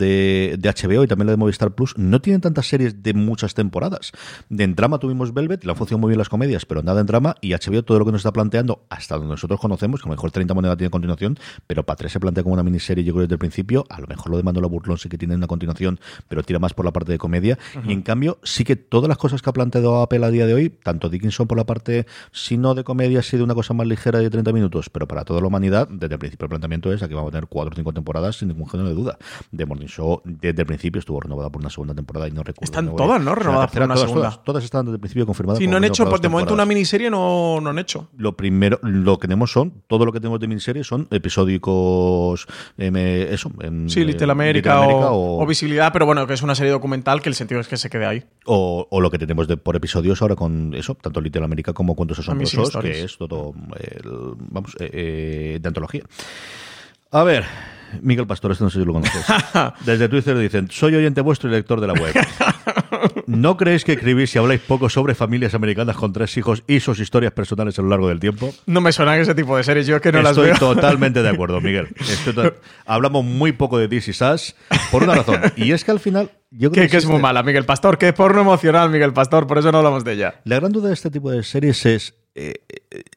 de, HBO y también la de Movistar Plus no tienen tantas series de muchas temporadas. De en drama tuvimos Velvet, la función muy bien las comedias, pero nada en drama, y HBO todo lo que nos está planteando, hasta donde nosotros conocemos, que a lo mejor 30 monedas tiene continuación, pero para se plantea como una miniserie, yo creo desde el principio, a lo mejor lo de Mandola Burlón sí que tiene una continuación, pero tira más por la parte de comedia, y en cambio sí que todas las cosas que ha planteado Apple a día de hoy, tanto Dickinson por la parte, si no de comedia, si de una cosa más ligera de 30 minutos, pero para toda la humanidad, desde el principio el planteamiento es aquí vamos a tener 4 o 5 temporadas sin ningún género de duda. De Morning Desde el principio estuvo renovada por una segunda temporada y no recuerdo. Están todas, ¿no? Renovadas por una todas, segunda. Todas, todas, están desde el principio confirmadas. Sí, no han hecho, de momento una miniserie no, no han hecho. Lo primero, lo que tenemos son, todo lo que tenemos de miniserie son episódicos, eh, eso. En, sí, Little America, o, Visibilidad, pero bueno, que es una serie documental que el sentido es que se quede ahí. O, o lo que tenemos de, por episodios ahora con eso, tanto Little America como Cuentos Asombrosos, que es todo, vamos, eh, eh, de antología. A ver, Miguel Pastor, esto no sé si lo conoces. Desde Twitter dicen, soy oyente vuestro y lector de la web. ¿No creéis que escribís y habláis poco sobre familias americanas con tres hijos y sus historias personales a lo largo del tiempo? No me suenan ese tipo de series, yo es que no las veo. Estoy totalmente de acuerdo, Miguel. Hablamos muy poco de This Is por una razón. Y es que al final yo creo que, es muy mala, Miguel Pastor, que es porno emocional, Miguel Pastor, por eso no hablamos de ella. La gran duda de este tipo de series es eh,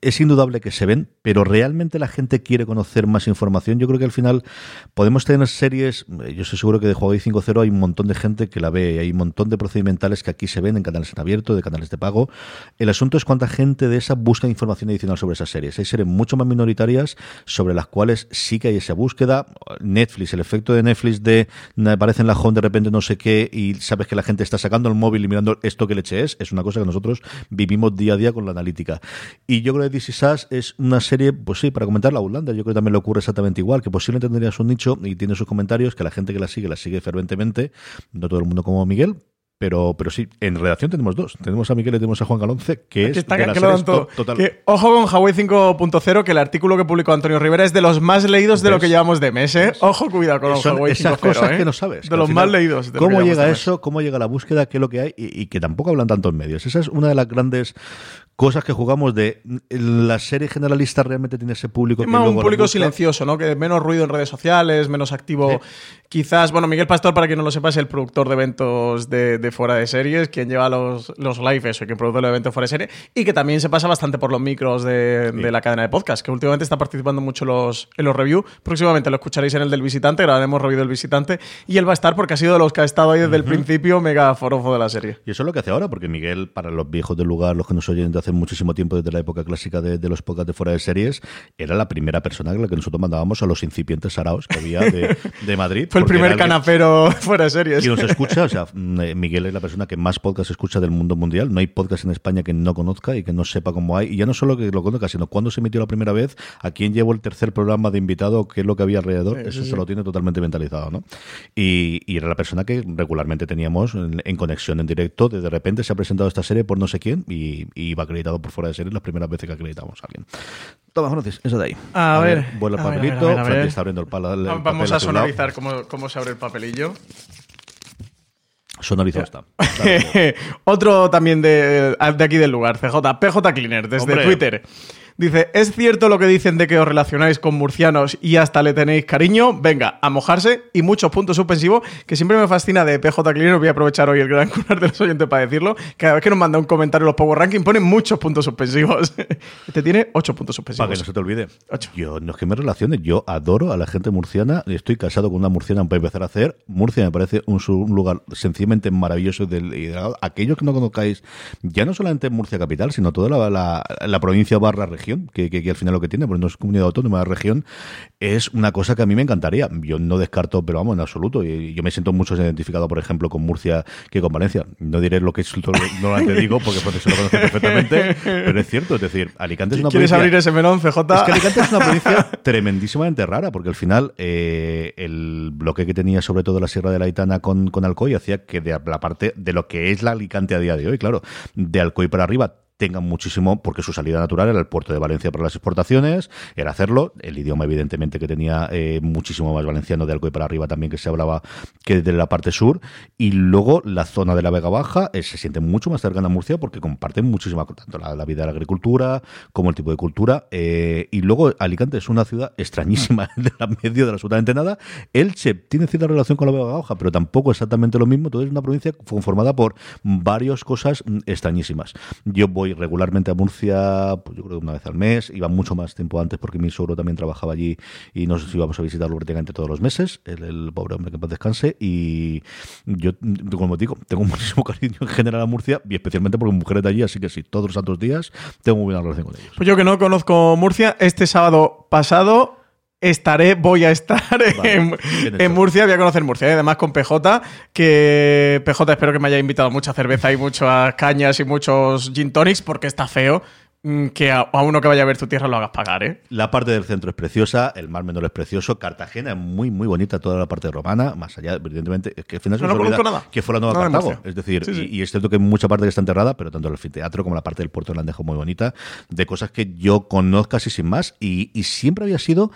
es indudable que se ven, pero realmente la gente quiere conocer más información. Yo creo que al final podemos tener series, eh, yo estoy seguro que de Juego 5.0 hay un montón de gente que la ve, hay un montón de procedimentales que aquí se ven en canales en abierto, de canales de pago. El asunto es cuánta gente de esa busca información adicional sobre esas series. Hay series mucho más minoritarias sobre las cuales sí que hay esa búsqueda. Netflix, el efecto de Netflix de aparece en la home de repente no sé qué y sabes que la gente está sacando el móvil y mirando esto que leche es, es una cosa que nosotros vivimos día a día con la analítica. Y yo creo que This Is es una serie, pues sí, para comentar la Outlander, yo creo que también le ocurre exactamente igual, que posiblemente tendría su nicho y tiene sus comentarios, que la gente que la sigue, la sigue ferventemente, no todo el mundo como Miguel, Pero, pero sí, en redacción tenemos dos. Tenemos a Miguel y tenemos a Juan Galonce, que es está, de las que series to- total. Que, ojo con Huawei 5.0, que el artículo que publicó Antonio Rivera es de los más leídos de lo que llevamos de mes, ¿eh? Ojo, cuidado con Son Huawei 5.0. esas cosas ¿eh? que no sabes. De los final, más leídos. de ¿Cómo llega eso? ¿Cómo llega la búsqueda? ¿Qué es lo que hay? Y, y que tampoco hablan tanto en medios. Esa es una de las grandes cosas que jugamos de la serie generalista realmente tiene ese público Es que más luego un público silencioso, ¿no? Que menos ruido en redes sociales, menos activo. Quizás, bueno, Miguel Pastor, para quien no lo sepa, es el productor de eventos de, de fuera de series, quien lleva los, los live, eso, y quien produce los eventos fuera de serie, y que también se pasa bastante por los micros de, de la cadena de podcast, que últimamente está participando mucho los, en los reviews. Próximamente lo escucharéis en el del visitante, grabaremos review del visitante, y él va a estar porque ha sido de los que ha estado ahí desde el principio, mega forofo de la serie. Y eso es lo que hace ahora, porque Miguel, para los viejos del lugar, los que nos oyen de hace muchísimo tiempo, desde la época clásica de, de los podcasts de fuera de series, era la primera persona a la que nosotros mandábamos a los incipientes saraos que había de, de Madrid. Fue el primer canapero fuera de series. Y nos escucha, o sea, mm, eh, Miguel es la persona que más podcast escucha del mundo mundial. No hay podcast en España que no conozca y que no sepa cómo hay. Y ya no solo que lo conozca, sino cuándo se emitió la primera vez, a quién llevó el tercer programa de invitado, qué es lo que había alrededor. Sí, Eso sí, se lo tiene totalmente mentalizado, ¿no? Y, y era la persona que regularmente teníamos en, en conexión en directo. De, de repente se ha presentado esta serie por no sé quién y, y va acreditado por fuera de serie las primeras veces que acreditamos a alguien. Toma, conoces, eso de ahí. A ver, el a ver, a ver, papelito. a ver, a ver. Frankie está abriendo el, pala, el Vamos papel a sonorizar cómo, cómo se abre el papelillo. Sonorizado está. Otro también de, de aquí del lugar, CJ, PJ Cleaner, desde Hombre. Twitter. Dice, ¿es cierto lo que dicen de que os relacionáis con murcianos y hasta le tenéis cariño? Venga, a mojarse y muchos puntos suspensivos, que siempre me fascina de PJ Cleaner. Voy a aprovechar hoy el gran curar de los oyentes para decirlo. Cada vez que nos manda un comentario en los Power Ranking ponen muchos puntos suspensivos. Este tiene ocho puntos suspensivos. Para que no se te olvide. Ocho. Yo no es que me relacione, yo adoro a la gente murciana. Estoy casado con una murciana para empezar a hacer. Murcia me parece un, lugar sencillamente maravilloso. Del, aquellos que no conozcáis, ya no solamente Murcia capital, sino toda la, la- la provincia barra región, que, que- que al final lo que tiene, porque no es comunidad autónoma, es región, es una cosa que a mí me encantaría. Yo no descarto, pero vamos, en absoluto. Y yo me siento mucho identificado, por ejemplo, con Murcia que con Valencia. No diré lo que es, normalmente digo, porque porque se lo conozco perfectamente, pero es cierto. Es decir, Alicante es una ¿Quieres provincia- abrir ese melón, CJ? es que Alicante es una provincia tremendísimamente rara, porque al final eh, el bloque que tenía sobre todo la Sierra de la Aitana con, con Alcoy hacía que de la parte de lo que es la Alicante a día de hoy, claro, de Alcoy para arriba tengan muchísimo, porque su salida natural era el puerto de Valencia para las exportaciones, era hacerlo, el idioma evidentemente que tenía eh, muchísimo más valenciano de Alcoy para arriba también que se hablaba que de la parte sur, y luego la zona de la Vega Baja eh, se siente mucho más cercana a Murcia porque comparten muchísima, tanto la, vida de la agricultura como el tipo de cultura, eh, y luego Alicante es una ciudad extrañísima, de la medio de absolutamente nada, Elche tiene cierta relación con la Vega Baja, pero tampoco exactamente lo mismo, entonces es una provincia conformada por varias cosas mm, extrañísimas. Yo voy regularmente a Murcia, pues yo creo que una vez al mes, iba mucho más tiempo antes porque mi suegro también trabajaba allí y nos íbamos a visitarlo prácticamente todos los meses, el, el pobre hombre que en paz descanse, y yo, como digo, tengo muchísimo cariño en general a Murcia y especialmente porque mi mujer es de allí, así que sí, todos los santos días tengo muy buena relación con ellos. Pues yo que no conozco Murcia, este sábado pasado estaré, voy a estar Vale, en. Murcia, voy a conocer Murcia, y además con PJ, que PJ espero que me haya invitado mucha cerveza y muchas cañas y muchos gin tonics, porque está feo mm, que a, a uno que vaya a ver tu tierra lo hagas pagar, ¿eh? La parte del centro es preciosa, el mar menor es precioso, Cartagena es muy, muy bonita, toda la parte romana, más allá, evidentemente, es que al final No, conozco nada. que fue la nueva Nada Cartago. Es decir, Sí, sí. Y, y es cierto que mucha parte que está enterrada, pero tanto el anfiteatro como la parte del puerto la han dejado muy bonita, de cosas que yo conozco así sin más, y, y siempre había sido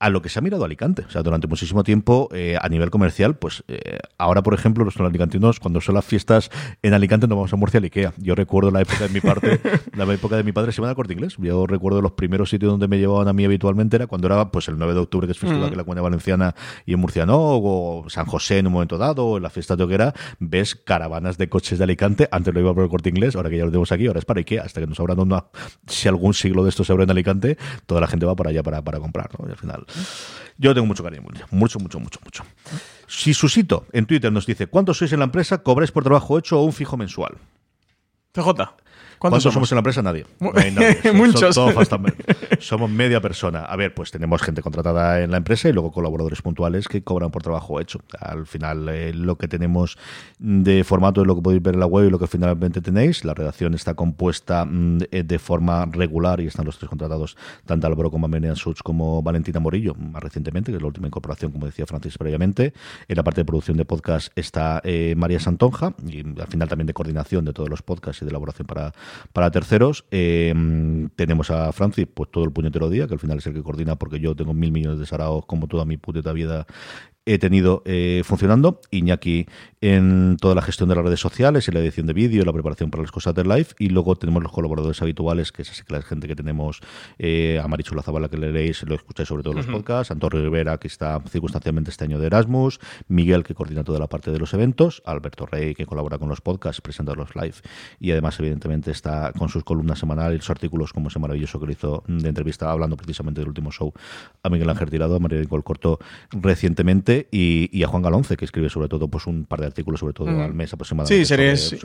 a lo que se ha mirado Alicante. O sea, durante muchísimo tiempo, eh, a nivel comercial, pues eh, ahora, por ejemplo, los alicantinos, cuando son las fiestas en Alicante, nos vamos a Murcia, al Ikea. Yo recuerdo la época de mi parte, la época de mi padre se iba al corte inglés. Yo recuerdo los primeros sitios donde me llevaban a mí habitualmente era cuando era pues el 9 de octubre, que es festival que la Comunidad Valenciana y en Murcia no, o San José en un momento dado, o en la fiesta de Hoguera, ves caravanas de coches de Alicante. Antes lo iba por el corte inglés, ahora que ya lo tenemos aquí, ahora es para Ikea. Hasta que nos abran una, si algún siglo de esto se abre en Alicante, toda la gente va para allá para, para comprar. ¿no? Y al final, yo tengo mucho cariño, mucho, mucho, mucho, mucho. Si Susito en Twitter nos dice, ¿cuántos sois en la empresa? ¿Cobráis por trabajo hecho o un fijo mensual? CJ, ¿Cuántos, somos? en la empresa? Nadie. Muchos. somos media persona. A ver, pues tenemos gente contratada en la empresa y luego colaboradores puntuales que cobran por trabajo hecho. Al final, eh, lo que tenemos de formato es lo que podéis ver en la web y lo que finalmente tenéis. La redacción está compuesta mm, de forma regular y están los tres contratados, tanto Álvaro como Amelia Such como Valentina Morillo, más recientemente, que es la última incorporación, como decía Francis previamente. En la parte de producción de podcast está eh, María Santonja y al final también de coordinación de todos los podcasts y de elaboración para, para terceros. Eh, tenemos a Francis, pues todo el puñetero día, que al final es el que coordina porque yo tengo mil millones de saraos como toda mi puta vida he tenido eh, funcionando. Iñaki en toda la gestión de las redes sociales, en la edición de vídeo, la preparación para las cosas del live. Y luego tenemos los colaboradores habituales, que es así que la gente que tenemos, eh, a Marichu Lazabala, que leeréis, lo escucháis sobre todo los podcasts, Antonio Rivera, que está circunstancialmente este año de Erasmus, Miguel, que coordina toda la parte de los eventos, Alberto Rey, que colabora con los podcasts, presenta los live. Y además, evidentemente, está con sus columnas semanales, sus artículos, como ese maravilloso que le hizo de entrevista, hablando precisamente del último show a Miguel Ángel Tirado, a María Nicole Corto recientemente y, a Juan Galonce, que escribe sobre todo pues un par de artículos, sobre todo al mes aproximadamente. Sí, series,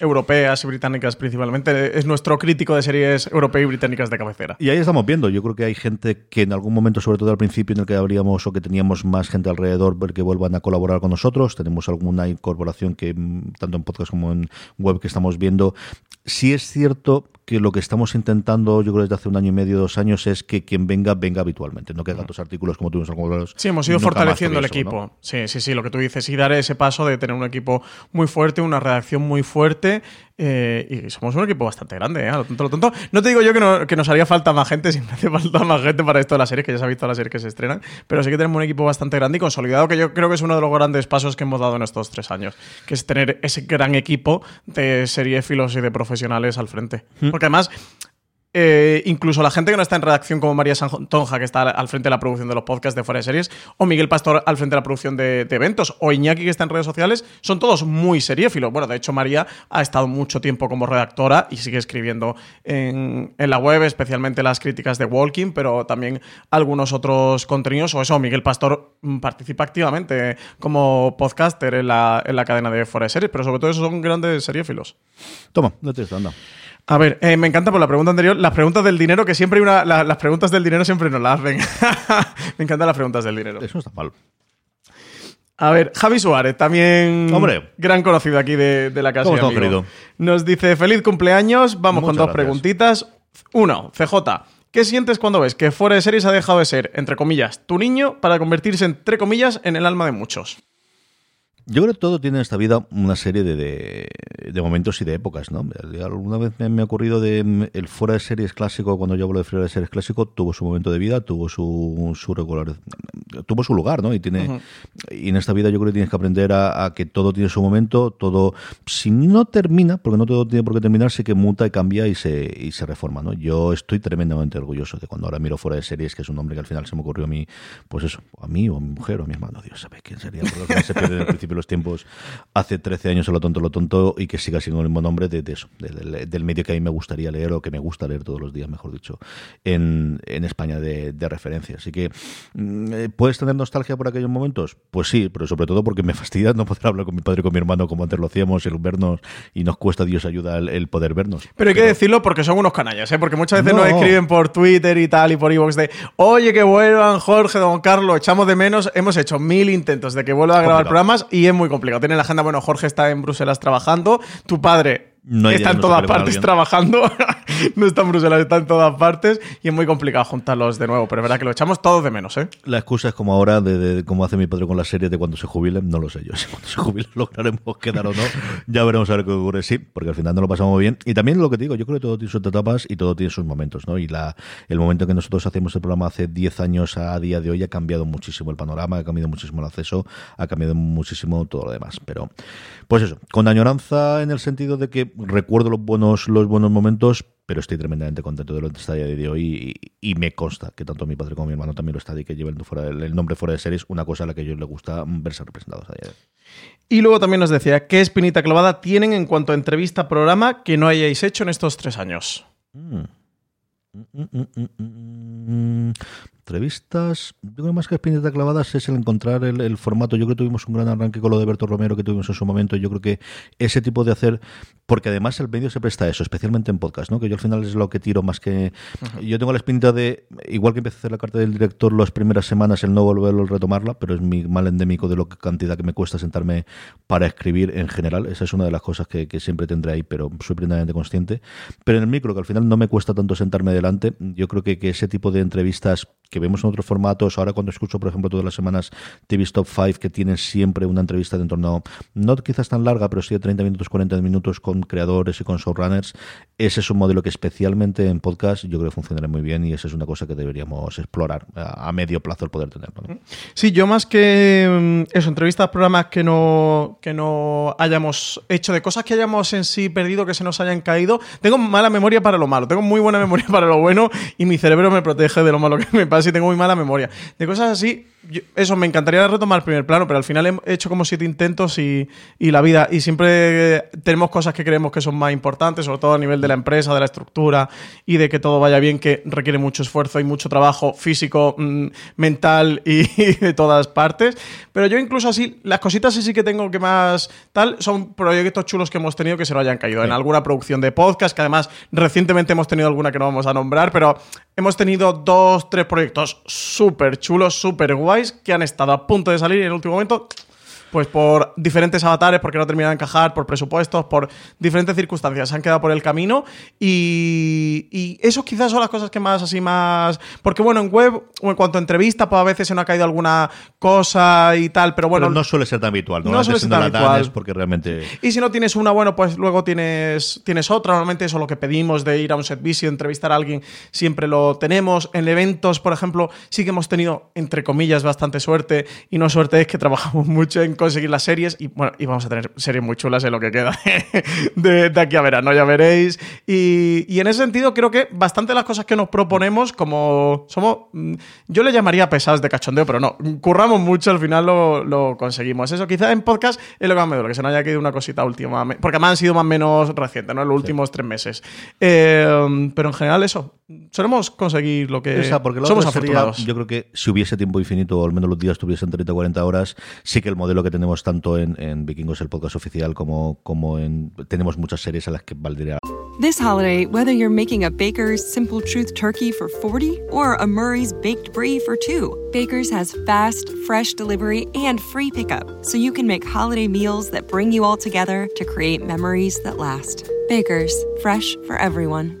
europeas y británicas principalmente. Es nuestro crítico de series europeas y británicas de cabecera. Y ahí estamos viendo. Yo creo que hay gente que en algún momento, sobre todo al principio, en el que habríamos o que teníamos más gente alrededor, que vuelvan a colaborar con nosotros. Tenemos alguna incorporación que, mm, tanto en podcast como en web, que estamos viendo. Sí es cierto que lo que estamos intentando, yo creo desde hace un año y medio, dos años, es que quien venga, venga habitualmente, no que haga dos artículos como tuvimos algunos. Sí, hemos ido fortaleciendo el equipo. Sí, sí, sí, lo que tú dices, y dar ese paso de tener un equipo muy fuerte, una redacción muy fuerte eh, y somos un equipo bastante grande, ¿eh? lo tonto, lo tonto. No te digo yo que, no, que, nos haría falta más gente, siempre hace falta más gente para esto de las series, que ya se ha visto las series que se estrenan, pero sí que tenemos un equipo bastante grande y consolidado, que yo creo que es uno de los grandes pasos que hemos dado en estos tres años, que es tener ese gran equipo de filos y de profesionales al frente. Mm. Porque además, eh, incluso la gente que no está en redacción, como María Santonja, que está al frente de la producción de los podcasts de Fuera de Series, o Miguel Pastor al frente de la producción de, eventos, o Iñaki, que está en redes sociales, son todos muy seriéfilos. Bueno, de hecho, María ha estado mucho tiempo como redactora y sigue escribiendo en, la web, especialmente las críticas de Walking, pero también algunos otros contenidos, o eso, Miguel Pastor participa activamente como podcaster en la, en la cadena de Fuera de Series, pero sobre todo esos son grandes seriéfilos. Toma, no te estoy dando. A ver, eh, me encanta por la pregunta anterior, las preguntas del dinero, que siempre hay una. las preguntas del dinero siempre nos las hacen. me encantan las preguntas del dinero. Eso está mal. A ver, Javi Suárez, también Hombre. gran conocido aquí de, la casa. ¿Cómo querido? Nos dice feliz cumpleaños. Vamos con dos preguntitas. Uno, CJ. ¿Qué sientes cuando ves que fuera de series ha dejado de ser, entre comillas, tu niño para convertirse, entre comillas, en el alma de muchos? Yo creo que todo tiene en esta vida una serie de, de, momentos y de épocas, ¿no? Alguna vez me, ha ocurrido de mm, el fuera de series clásico, cuando yo hablo de fuera de series clásico, tuvo su momento de vida, tuvo su, su regular, tuvo su lugar, ¿no? Y tiene y en esta vida yo creo que tienes que aprender a, que todo tiene su momento, todo si no termina, porque no todo tiene por qué terminar, sí que muta y cambia y se y se reforma, ¿no? Yo estoy tremendamente orgulloso de cuando ahora miro fuera de series, que es un nombre que al final se me ocurrió a mí, pues eso, a mí o a mi mujer o a mi hermano, Dios sabe quién sería, porque se pierde en el principio los tiempos hace 13 años en Lo Tonto, Lo Tonto y que siga siendo el mismo nombre de, eso, del medio que a mí me gustaría leer o que me gusta leer todos los días, mejor dicho, en, en España de, referencia. Así que, mm, eh, ¿puedes tener nostalgia por aquellos momentos? Pues sí, pero sobre todo porque me fastidia no poder hablar con mi padre y con mi hermano como antes lo hacíamos, el vernos y nos cuesta, Dios ayuda, el, poder vernos. Pero hay que decirlo porque son unos canallas, ¿eh? porque muchas veces nos escriben por Twitter y tal y por iVoox de, oye, que vuelvan Jorge, don Carlos, echamos de menos. Hemos hecho mil intentos de que vuelva a grabar programas y es muy complicado. Tiene la agenda, bueno, Jorge está en Bruselas trabajando, tu padre está en todas partes trabajando. no está en Bruselas, está en todas partes. Y es muy complicado juntarlos de nuevo. Pero es verdad que lo echamos todos de menos, ¿eh? La excusa es como ahora, de, cómo hace mi padre con las series de cuando se jubilen. No lo sé yo. Si cuando se jubilen lograremos quedar o no. Ya veremos a ver qué ocurre. Sí, porque al final no lo pasamos bien. Y también lo que digo, yo creo que todo tiene sus etapas y todo tiene sus momentos, ¿no? Y la, el momento que nosotros hacemos el programa hace 10 años a día de hoy ha cambiado muchísimo el panorama, ha cambiado muchísimo el acceso, ha cambiado muchísimo todo lo demás. Pero, pues eso, con añoranza en el sentido de que recuerdo los buenos, los buenos momentos, pero estoy tremendamente contento de lo que está día de hoy y, me consta que tanto mi padre como mi hermano también lo está y que lleven fuera el, nombre fuera de series, una cosa a la que a ellos les gusta verse representados a día de hoy. Y luego también nos decía, ¿qué espinita clavada tienen en cuanto a entrevista programa que no hayáis hecho en estos tres años? Mm. Mm, mm, entrevistas, yo creo más que espinita clavadas es el encontrar el, formato. Yo creo que tuvimos un gran arranque con lo de Berto Romero que tuvimos en su momento. Yo creo que ese tipo de hacer, porque además el medio se presta a eso, especialmente en podcast, ¿no? Que yo al final es lo que tiro más que. Yo tengo la espinita de, igual que empecé a hacer la carta del director las primeras semanas, el no volverlo a retomarla, pero es mi mal endémico de lo que cantidad que me cuesta sentarme para escribir en general. Esa es una de las cosas que, que siempre tendré ahí, pero soy plenamente consciente. Pero en el micro, que al final no me cuesta tanto sentarme delante, yo creo que, que ese tipo de entrevistas que vemos en otros formatos, ahora cuando escucho, por ejemplo, todas las semanas TV Top 5, que tienen siempre una entrevista de entorno, no quizás tan larga, pero sí de 30 minutos, 40 minutos con creadores y con showrunners, ese es un modelo que especialmente en podcast yo creo que funcionará muy bien y esa es una cosa que deberíamos explorar a, medio plazo el poder tenerlo. Sí, yo más que mm, eso, entrevistas, programas que no, que no hayamos hecho, de cosas que hayamos en sí perdido, que se nos hayan caído, tengo mala memoria para lo malo, tengo muy buena memoria para lo bueno y mi cerebro me protege de lo malo que me pasa si tengo muy mala memoria. De cosas así, eso, me encantaría retomar el primer plano, pero al final he hecho como siete intentos y, y, la vida. Y siempre tenemos cosas que creemos que son más importantes, sobre todo a nivel de la empresa, de la estructura y de que todo vaya bien, que requiere mucho esfuerzo y mucho trabajo físico, mm, mental y, de todas partes. Pero yo incluso así, las cositas sí que tengo que más tal, son proyectos chulos que hemos tenido que se lo hayan caído. En alguna producción de podcast, que además recientemente hemos tenido alguna que no vamos a nombrar, pero hemos tenido dos, tres proyectos súper chulos, súper guays, que han estado a punto de salir en el último momento pues por diferentes avatares, porque no terminan de encajar, por presupuestos, por diferentes circunstancias, se han quedado por el camino y, y eso quizás son las cosas que más así más... Porque bueno, en web o en cuanto a entrevista, pues a veces se nos ha caído alguna cosa y tal, pero bueno... no suele ser tan habitual, ¿no? No suele ser tan habitual. Porque realmente... Y si no tienes una, bueno, pues luego tienes, tienes otra. Normalmente eso es lo que pedimos de ir a un servicio, entrevistar a alguien, siempre lo tenemos. En eventos, por ejemplo, sí que hemos tenido, entre comillas, bastante suerte y no suerte es que trabajamos mucho en conseguir las series y bueno, y vamos a tener series muy chulas en lo que queda de, aquí a verano, ya veréis. Y, y, en ese sentido creo que bastante las cosas que nos proponemos, como somos, mm, yo le llamaría pesadas de cachondeo, pero no, curramos mucho, al final lo, lo conseguimos. Eso quizás en podcast es lo que más me duele, que se nos haya quedado una cosita última, porque además han sido más o menos recientes, ¿no? En los últimos tres meses. Eh, pero en general eso, solemos conseguir lo que porque somos afortunados. yo creo que si hubiese tiempo infinito, o al menos los días tuviesen 30 o 40 horas, sí que el modelo que tenemos tanto en, en Vikingos, el podcast oficial, como, como en... Tenemos muchas series a las que valdría. This holiday, whether you're making a Baker's Simple Truth turkey for 40 or a Murray's Baked Brie for 2, Baker's has fast, fresh delivery and free pickup, so you can make holiday meals that bring you all together to create memories that last. Baker's, fresh for everyone.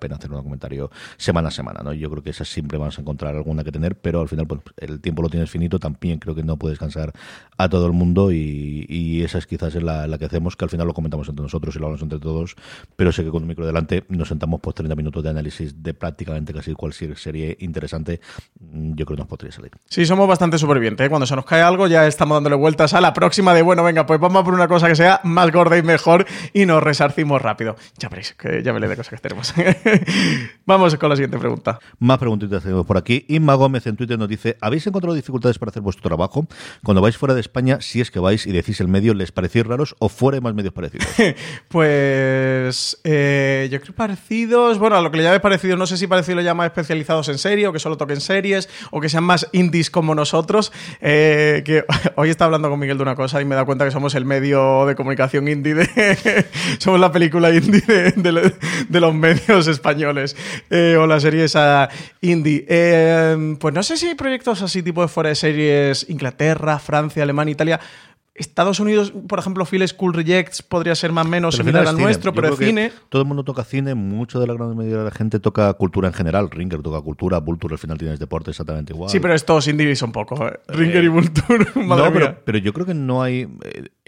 Pena hacer un comentario semana a semana, ¿no? Yo creo que esas siempre vas a encontrar alguna que tener, pero al final pues, el tiempo lo tienes finito, también creo que no puedes cansar a todo el mundo y, esa es quizás la, la, que hacemos, que al final lo comentamos entre nosotros y lo hablamos entre todos, pero sé que con un micro delante nos sentamos por 30 minutos de análisis de prácticamente casi cualquier serie interesante, mm, yo creo que nos podría salir. Sí, somos bastante supervivientes, ¿eh? cuando se nos cae algo ya estamos dándole vueltas a la próxima de, bueno, venga, pues vamos por una cosa que sea más gorda y mejor y nos resarcimos rápido. Ya veréis, que ya me de cosas que tenemos. Vamos con la siguiente pregunta. Más preguntitas tenemos por aquí. Inma Gómez en Twitter nos dice: ¿Habéis encontrado dificultades para hacer vuestro trabajo? Cuando vais fuera de España, si es que vais y decís el medio, ¿les parecéis raros o fuera hay más medios parecidos? pues eh, yo creo parecidos. Bueno, a lo que le llame parecido, no sé si parecido lo llama especializados en serie o que solo toquen series o que sean más indies como nosotros. Eh, que hoy está hablando con Miguel de una cosa y me da cuenta que somos el medio de comunicación indie de. somos la película indie de los medios españoles eh, o la serie esa indie. Eh, pues no sé si hay proyectos así tipo de fuera de series Inglaterra, Francia, Alemania, Italia. Estados Unidos, por ejemplo, Phil School Rejects podría ser más o menos similar al nuestro, pero de cine. Todo el mundo toca cine, mucho de la gran mayoría de la gente toca cultura en general. Ringer toca cultura, Vulture al final tienes deporte exactamente igual. Sí, pero estos indie son poco. ¿eh? Ringer y Vulture, no, pero, pero, yo creo que no hay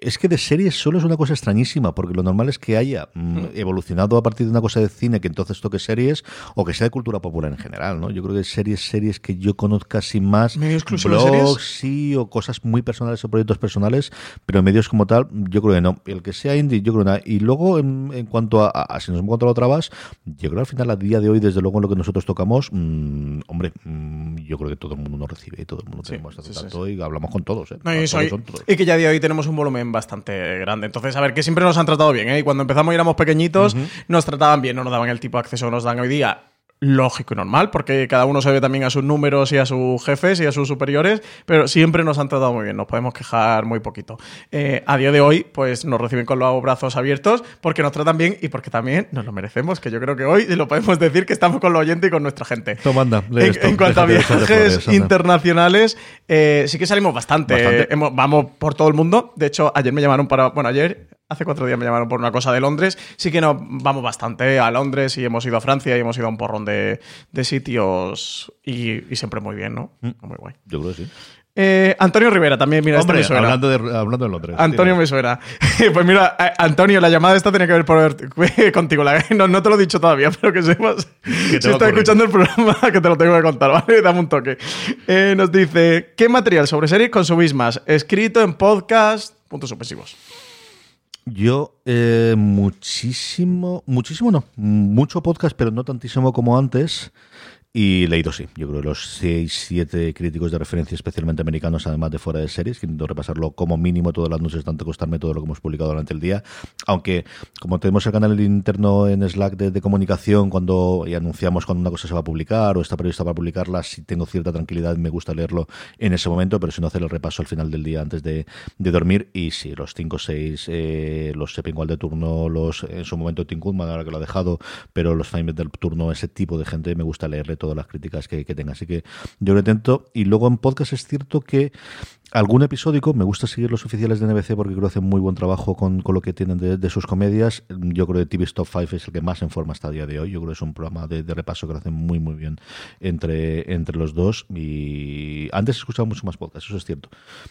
es que de series solo es una cosa extrañísima, porque lo normal es que haya mm, Hmm. evolucionado a partir de una cosa de cine que entonces toque series o que sea de cultura popular en general, ¿no? Yo creo que series, series que yo conozca sin más, ¿Medio exclusivo de blogs, sí, o cosas muy personales o proyectos personales, pero medios como tal, yo creo que no. El que sea indie, yo creo que no. Y luego, en, en cuanto a, a- si nos hemos encontrado trabas, yo creo que al final, a día de hoy, desde luego en lo que nosotros tocamos, mm, hombre, mm, yo creo que todo el mundo nos recibe y todo el mundo tenemos sí, sí, tanto y hablamos con todos, ¿eh? No, y, Todos y que ya a día de hoy tenemos un volumen bastante grande. Entonces, a ver, que siempre nos han tratado bien, ¿eh? Y cuando empezamos y éramos pequeñitos, nos trataban bien, no nos daban el tipo de acceso que nos dan hoy día. Lógico y normal, porque cada uno se ve también a sus números y a sus jefes y a sus superiores, pero siempre nos han tratado muy bien, nos podemos quejar muy poquito. Eh, a día de hoy, pues nos reciben con los brazos abiertos porque nos tratan bien y porque también nos lo merecemos, que yo creo que hoy lo podemos decir que estamos con los oyentes y con nuestra gente. Toma, anda, En, esto, en cuanto a viajes internacionales, eh, sí que salimos bastante. Bastante. Hemos- vamos por todo el mundo. De hecho, ayer me llamaron para. Bueno, ayer, hace cuatro días me llamaron por una cosa de Londres. Sí que nos vamos bastante a Londres y hemos ido a Francia y hemos ido a un porrón de, de sitios y, y siempre muy bien, ¿no? Muy guay. Yo creo que sí. Eh, Antonio Rivera también, mira, Hombre, me suena. hablando de, hablando de Londres. Antonio me suena. pues mira, eh, Antonio, la llamada esta tiene que ver por, contigo. La- no, no te lo he dicho todavía, pero que sepas. si estás ocurrir. escuchando el programa, que te lo tengo que contar, ¿vale? Dame un toque. Eh, nos dice: ¿Qué material sobre series consumís más? Escrito en podcast. Puntos suspensivos. Yo, eh, muchísimo, muchísimo no, mucho podcast, pero no tantísimo como antes. Y leído sí, yo creo que los 6, 7 críticos de referencia, especialmente americanos, además de fuera de series, que intento repasarlo como mínimo todas las noches, tanto costarme todo lo que hemos publicado durante el día. Aunque, como tenemos el canal interno en Slack de, comunicación, cuando y anunciamos cuando una cosa se va a publicar o está prevista para publicarla, si tengo cierta tranquilidad, me gusta leerlo en ese momento, pero si no, hacer el repaso al final del día antes de, de dormir. Y sí, los 5 o 6, eh, los Sepingual de turno, los en su momento Tim Goodman, ahora que lo ha dejado, pero los Feinberg del turno, ese tipo de gente, me gusta leerle todas las críticas que, que tenga. Así que yo lo intento. Y luego en podcast es cierto que algún episódico, me gusta seguir los oficiales de NBC porque creo que hacen muy buen trabajo con, con lo que tienen de, de sus comedias. Yo creo que TV Top 5 es el que más en forma está a día de hoy. Yo creo que es un programa de, de repaso que lo hacen muy, muy bien entre, entre los dos. Y antes escuchaba mucho más podcast, eso es cierto.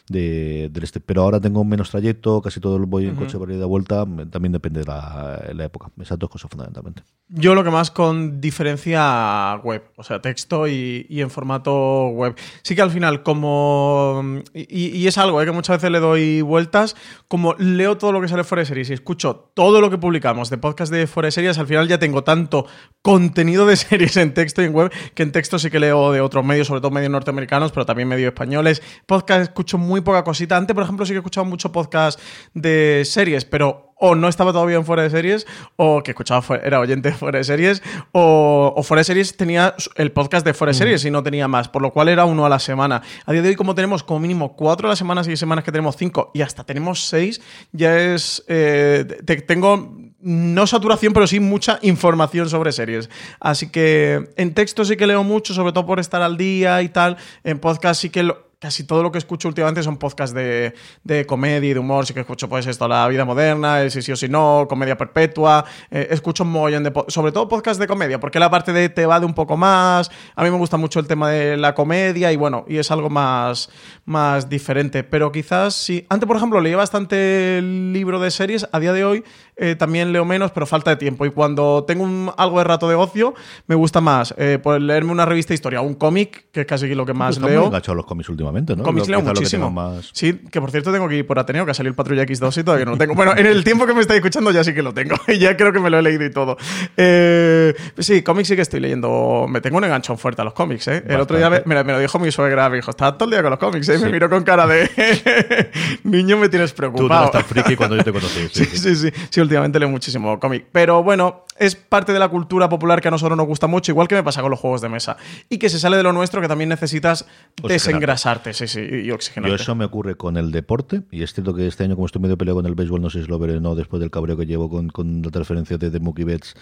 De, este, pero ahora tengo menos trayecto, casi todo lo voy en coche para ir de vuelta. También depende de la, la época. Esas dos cosas fundamentalmente. Yo lo que más con diferencia web, o sea, texto y, en formato web. Sí que al final, como. Y, y es algo eh, que muchas veces le doy vueltas, como leo todo lo que sale fuera de series y escucho todo lo que publicamos de podcast de fuera de series, al final ya tengo tanto contenido de series en texto y en web que en texto sí que leo de otros medios, sobre todo medios norteamericanos, pero también medios españoles. Podcast escucho muy poca cosita. Antes, por ejemplo, sí que he escuchado mucho podcast de series, pero o no estaba todavía en fuera de series, o que escuchaba fuera- era oyente de fuera de series, o, o fuera de series tenía el podcast de fuera de series y no tenía más, por lo cual era uno a la semana. A día de hoy, como tenemos como mínimo cuatro a la semana, y hay semanas que tenemos cinco y hasta tenemos seis, ya es. eh, te- tengo no saturación, pero sí mucha información sobre series. Así que en texto sí que leo mucho, sobre todo por estar al día y tal. En podcast sí que lo- casi todo lo que escucho últimamente son podcasts de, de comedia y de humor. Sí que escucho, pues, esto, La vida moderna, El sí sí o sí no, Comedia perpetua. Eh, escucho un mogollón de... Sobre todo podcasts de comedia, porque la parte de te va de un poco más. A mí me gusta mucho el tema de la comedia y bueno, y es algo más, más diferente. Pero quizás sí... Antes, por ejemplo, leía bastante libro de series. A día de hoy eh, también leo menos, pero falta de tiempo. Y cuando tengo un- algo de rato de ocio, me gusta más eh, pues, leerme una revista de historia, un cómic, que es casi lo que más Están muy leo. enganchados los cómics últimamente, ¿no? Cómics leo que muchísimo. más- Sí, que por cierto tengo que ir por Ateneo, que ha salido el Patrulla X2 y todavía no lo tengo. Bueno, en el tiempo que me estáis escuchando ya sí que lo tengo. Y ya creo que me lo he leído y todo. Eh, sí, cómics sí que estoy leyendo. Me tengo un enganchón fuerte a los cómics, ¿eh? El otro día me, lo dijo mi suegra, me dijo, estás todo el día con los cómics, ¿eh? Me miró con cara de... Niño, me tienes Tú no preocupado. estás friki cuando yo te conocí. Sí, Sí, sí. sí, sí. Últimamente leo muchísimo cómic. Pero bueno, es parte de la cultura popular que a nosotros nos gusta mucho, igual que me pasa con los juegos de mesa. Y que se sale de lo nuestro, que también necesitas Oxigenarte. desengrasarte, sí, sí, y oxigenarte. Yo eso me ocurre con el deporte, y es cierto que este año, como estoy medio peleado con el béisbol, no sé si lo veré o no, después del cabreo que llevo con, con la transferencia de, de Mookie Betts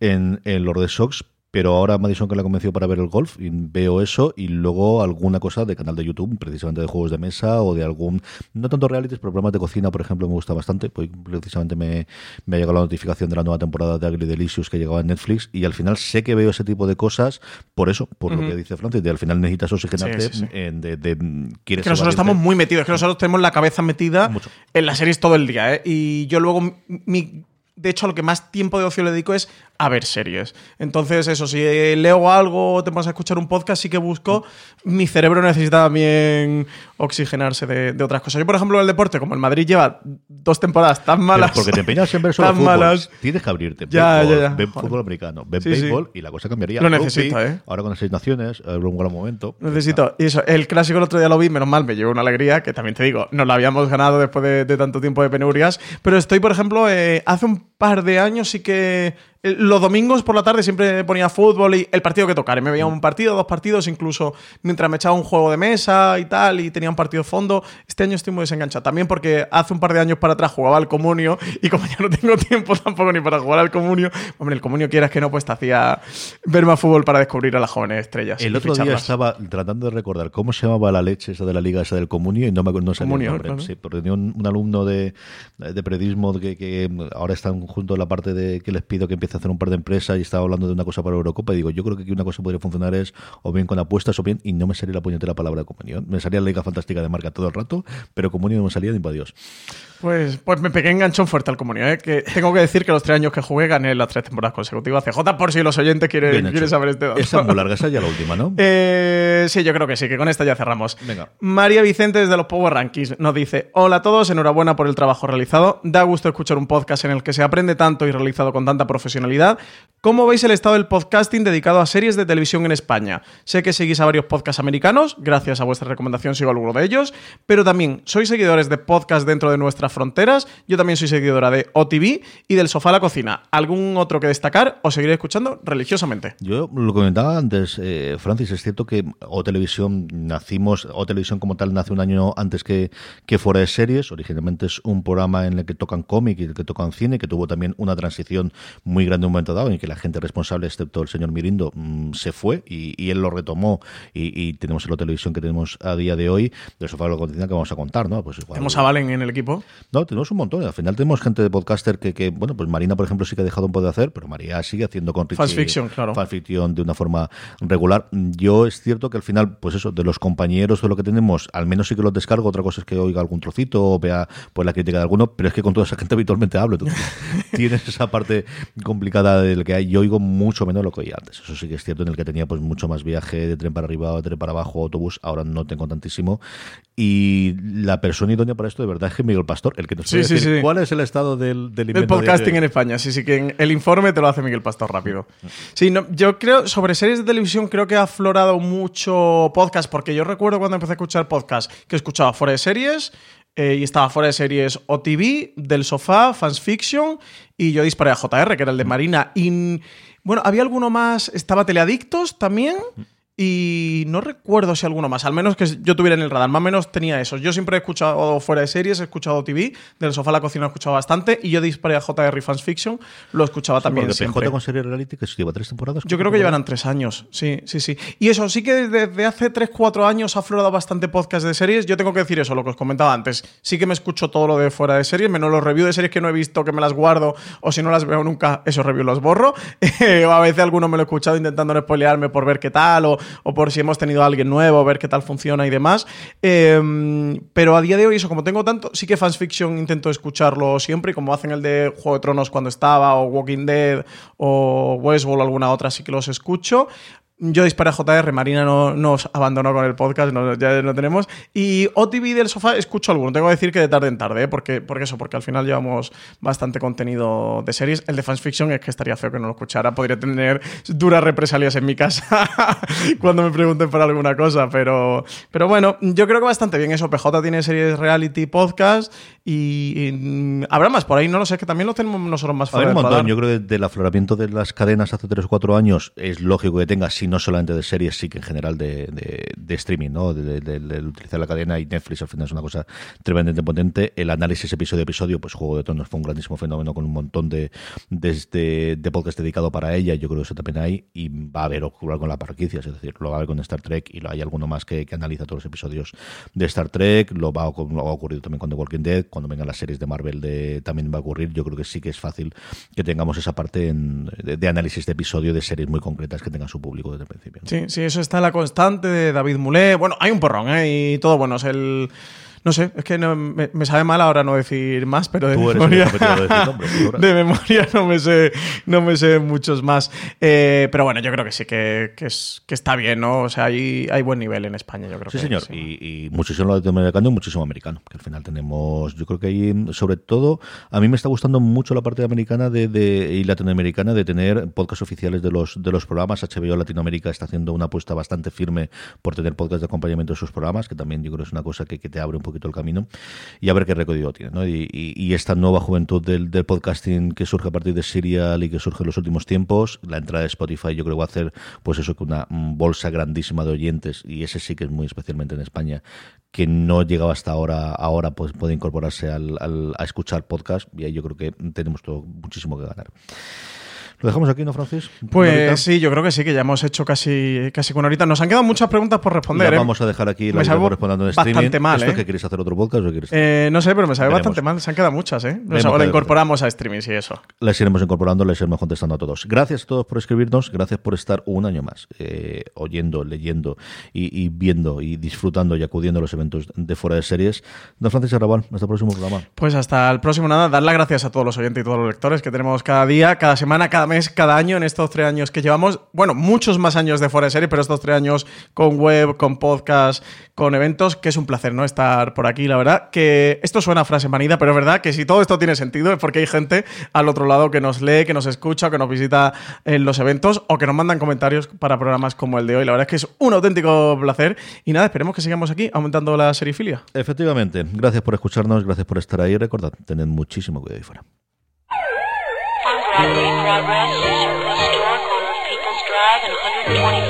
en, en los Red Sox, pero ahora Madison que la convenció para ver el golf y veo eso y luego alguna cosa de canal de YouTube, precisamente de juegos de mesa o de algún, no tanto realities, pero programas de cocina, por ejemplo, me gusta bastante, pues precisamente me, me ha llegado la notificación de la nueva temporada de Ugly Delicious que llegaba en Netflix y al final sé que veo ese tipo de cosas por eso, por lo que dice Francis, de al final necesitas oxigenarte, En, de, de, quieres que nosotros estamos muy metidos, es que nosotros tenemos la cabeza metida en las series todo el día, ¿eh? y yo luego mi de hecho, lo que más tiempo de ocio le dedico es a ver series. Entonces, eso, si leo algo o te vas a escuchar un podcast, sí que busco. Mi cerebro necesita también oxigenarse de, otras cosas. Yo, por ejemplo, en el deporte, como el Madrid lleva dos temporadas tan malas. porque te empeñas en ver solo fútbol. Malas. Tienes que abrirte. Ya, ya, ya. Ven fútbol americano, ven béisbol y la cosa cambiaría. Lo necesito, ¿eh? Ahora con las seis naciones, un gran momento. Necesito. Y eso, el clásico el otro día lo vi, menos mal, me llevó una alegría, que también te digo, nos lo habíamos ganado después de, tanto tiempo de penurias. Pero estoy, por ejemplo, eh, hace un par de años sí que eh, los domingos por la tarde siempre ponía fútbol y el partido que tocar. me veía un partido, dos partidos, incluso mientras me echaba un juego de mesa y tal, y tenía un partido de fondo. Este año estoy muy desenganchado. También porque hace un par de años para atrás jugaba al comunio y como ya no tengo tiempo tampoco ni para jugar al comunio, hombre, el comunio quieras que no, pues te hacía ver más fútbol para descubrir a las jóvenes estrellas. El otro día estaba tratando de recordar cómo se llamaba la leche esa de la liga esa del comunio y no me no el nombre. Sí, porque tenía un, alumno de, de periodismo que, que, ahora están junto a la parte de que les pido que empiece a hacer un par de empresas y estaba hablando de una cosa para Eurocopa y digo, yo creo que aquí una cosa podría funcionar es o bien con apuestas o bien, y no me salía la puñetera palabra comunión. Me salía la Liga Fantástica de Marca todo el rato, pero comunión no me salía ni para Dios. Pues, pues me pegué enganchón fuerte al comunio. ¿eh? Que tengo que decir que los tres años que jugué gané las tres temporadas consecutivas. CJ, por si los oyentes quieren, quieren saber este dato. Esa es muy larga, esa ya la última, ¿no? Eh, sí, yo creo que sí, que con esta ya cerramos. Venga. María Vicente desde los Power Rankings nos dice: Hola a todos, enhorabuena por el trabajo realizado. Da gusto escuchar un podcast en el que se aprende tanto y realizado con tanta profesionalidad. ¿Cómo veis el estado del podcasting dedicado a series de televisión en España? Sé que seguís a varios podcasts americanos, gracias a vuestra recomendación sigo alguno de ellos, pero también sois seguidores de podcasts dentro de nuestras fronteras yo también soy seguidora de OTV y del Sofá a la Cocina. ¿Algún otro que destacar o seguiré escuchando religiosamente? Yo lo comentaba antes, eh, Francis, es cierto que O Televisión nacimos, O Televisión como tal nace un año antes que, que fuera de series. Originalmente es un programa en el que tocan cómic y el que tocan cine, que tuvo también una transición muy grande un momento dado en que la gente responsable, excepto el señor Mirindo, mm, se fue y, él lo retomó y, tenemos el O Televisión que tenemos a día de hoy, Sofá a la Cocina que vamos a contar, ¿no? Pues ¿Tenemos a Valen en el equipo? No, tenemos un montón al final tenemos gente de podcaster que, bueno, pues Marina, por ejemplo, sí que ha dejado un poco de hacer, pero María sigue haciendo con Fast fiction, claro. Fast fiction de una forma regular. Yo es cierto que al final, pues eso, de los compañeros de lo que tenemos, al menos sí que los descargo. Otra cosa es que oiga algún trocito o vea pues la crítica de alguno, pero es que con toda esa gente habitualmente hablo. tienes esa parte complicada del que hay. Yo oigo mucho menos lo que oía antes. Eso sí que es cierto, en el que tenía pues mucho más viaje de tren para arriba de tren para abajo, autobús. Ahora no tengo tantísimo. Y la persona idónea para esto de verdad es que Miguel Pastor, el que nos sí, sí, cuál es el estado del, del, podcasting en España. Sí, sí, que el informe te lo hace Miguel Pastor rápido. Sí, no, yo creo, sobre series de televisión, creo que ha aflorado mucho podcast, porque yo recuerdo cuando empecé a escuchar podcast que escuchaba fuera de series. Eh, y estaba fuera de series OTV, del sofá, Fans Fiction, y yo disparé a JR, que era el de Marina. Y bueno, había alguno más, estaba Teleadictos también. Y no recuerdo si alguno más, al menos que yo tuviera en el radar, más o menos tenía esos. Yo siempre he escuchado fuera de series, he escuchado TV, del sofá a la cocina he escuchado bastante, y yo disparé a JR Fans Fiction, lo escuchaba también siempre. con serie reality que lleva tres temporadas. Yo creo que llevarán tres años, sí, sí, sí. Y eso, sí que desde hace tres, cuatro años ha aflorado bastante podcast de series. Yo tengo que decir eso, lo que os comentaba antes. Sí que me escucho todo lo de fuera de series, menos los reviews de series que no he visto, que me las guardo, o si no las veo nunca, esos reviews los borro. o a veces alguno me lo he escuchado intentando no spoilearme por ver qué tal, o, o por si hemos tenido a alguien nuevo, ver qué tal funciona y demás. Em, pero a día de hoy, eso, como tengo tanto, sí que Fans Fiction intento escucharlo siempre, como hacen el de Juego de Tronos cuando estaba, o Walking Dead, o Westworld, alguna otra, sí que los escucho. Yo disparé a JR, Marina no, nos abandonó con el podcast, ya no tenemos. Y OTV del sofá escucho alguno. Tengo que decir que de tarde en tarde, ¿eh? porque, porque eso, porque al final llevamos bastante contenido de series. El de Fans Fiction es que estaría feo que no lo escuchara. Podría tener duras represalias en mi casa cuando me pregunten por alguna cosa. Pero, pero bueno, yo creo que bastante bien eso. PJ tiene series reality podcast y, habrá más por ahí, no lo sé, que también lo tenemos nosotros más fuera. Yo creo que del afloramiento de las cadenas hace 3 o 4 años es lógico que tenga, si no solamente de series, sí que en general de, de, streaming, ¿no? De, de, utilizar la cadena y Netflix al final es una cosa tremendamente potente. El análisis episodio a episodio, pues Juego de Tronos fue un grandísimo fenómeno con un montón de, de, de podcast dedicado para ella, yo creo que eso también hay, y va a haber ocurrir con las parquicias, es decir, lo va a haber con Star Trek y hay alguno más que, que analiza todos los episodios de Star Trek, lo va, a, lo va a ocurrir también con The Walking Dead, cuando vengan las series de Marvel de, también va a ocurrir, yo creo que sí que es fácil que tengamos esa parte de, análisis de episodio de series muy concretas que tengan su público desde principio. Sí, sí, eso está en la constante de David Moulet. Bueno, hay un porrón, ¿eh? Y todo bueno, es el no sé, es que me, sabe mal ahora no decir más, pero de memoria, de, memoria no me sé, no me sé muchos más. Eh, pero bueno, yo creo que sí, que, es, que está bien, ¿no? O sea, hay, hay buen nivel en España, yo creo sí, que señor. Y, y, muchísimo latinoamericano y muchísimo americano. Que al final tenemos, yo creo que ahí, sobre todo, a mí me está gustando mucho la parte americana de, de, y latinoamericana de tener podcasts oficiales de los, de los programas. HBO Latinoamérica está haciendo una apuesta bastante firme por tener podcasts de acompañamiento de sus programas, que también yo creo que es una cosa que, que te abre un poquito el camino y a ver qué recorrido tiene. ¿no? Y, esta nueva juventud del, podcasting que surge a partir de Serial y que surge en los últimos tiempos, la entrada de Spotify yo creo que va a hacer pues eso que una bolsa grandísima de oyentes y ese sí que es muy especialmente en España que no llegaba hasta ahora, ahora pues puede incorporarse al, a escuchar podcast y ahí yo creo que tenemos todo muchísimo que ganar. ¿Lo dejamos aquí, no, Francis? Pues sí, yo creo que sí, que ya hemos hecho casi, casi con ahorita. Nos han quedado muchas preguntas por responder. ¿eh? Vamos a dejar aquí la vida respondiendo en streaming. Bastante mal, ¿Esto ¿eh? que quieres hacer otro podcast o quieres? Eh, no sé, pero me sabe bastante mal. Se han quedado muchas, ¿eh? Nos ahora incorporamos a streaming y eso. Las iremos incorporando, las iremos contestando a todos. Gracias a todos por escribirnos, gracias por estar un año más eh, oyendo, leyendo y, viendo y disfrutando y acudiendo a los eventos de fuera de series. Don Francis Arrabal, hasta el próximo programa. Pues hasta el próximo nada, dar las gracias a todos los oyentes y todos los lectores que tenemos cada día, cada semana, cada cada año en estos tres años que llevamos, bueno, muchos más años de fuera de serie, pero estos tres años con web, con podcast, con eventos, que es un placer, ¿no? Estar por aquí, la verdad, que esto suena a frase manida, pero es verdad que si todo esto tiene sentido es porque hay gente al otro lado que nos lee, que nos escucha, que nos visita en los eventos o que nos mandan comentarios para programas como el de hoy. La verdad es que es un auténtico placer y nada, esperemos que sigamos aquí aumentando la serifilia. Efectivamente, gracias por escucharnos, gracias por estar ahí. Recordad, tened muchísimo cuidado ahí fuera. Route 8 progress. Circle Historic on People's Drive and 125.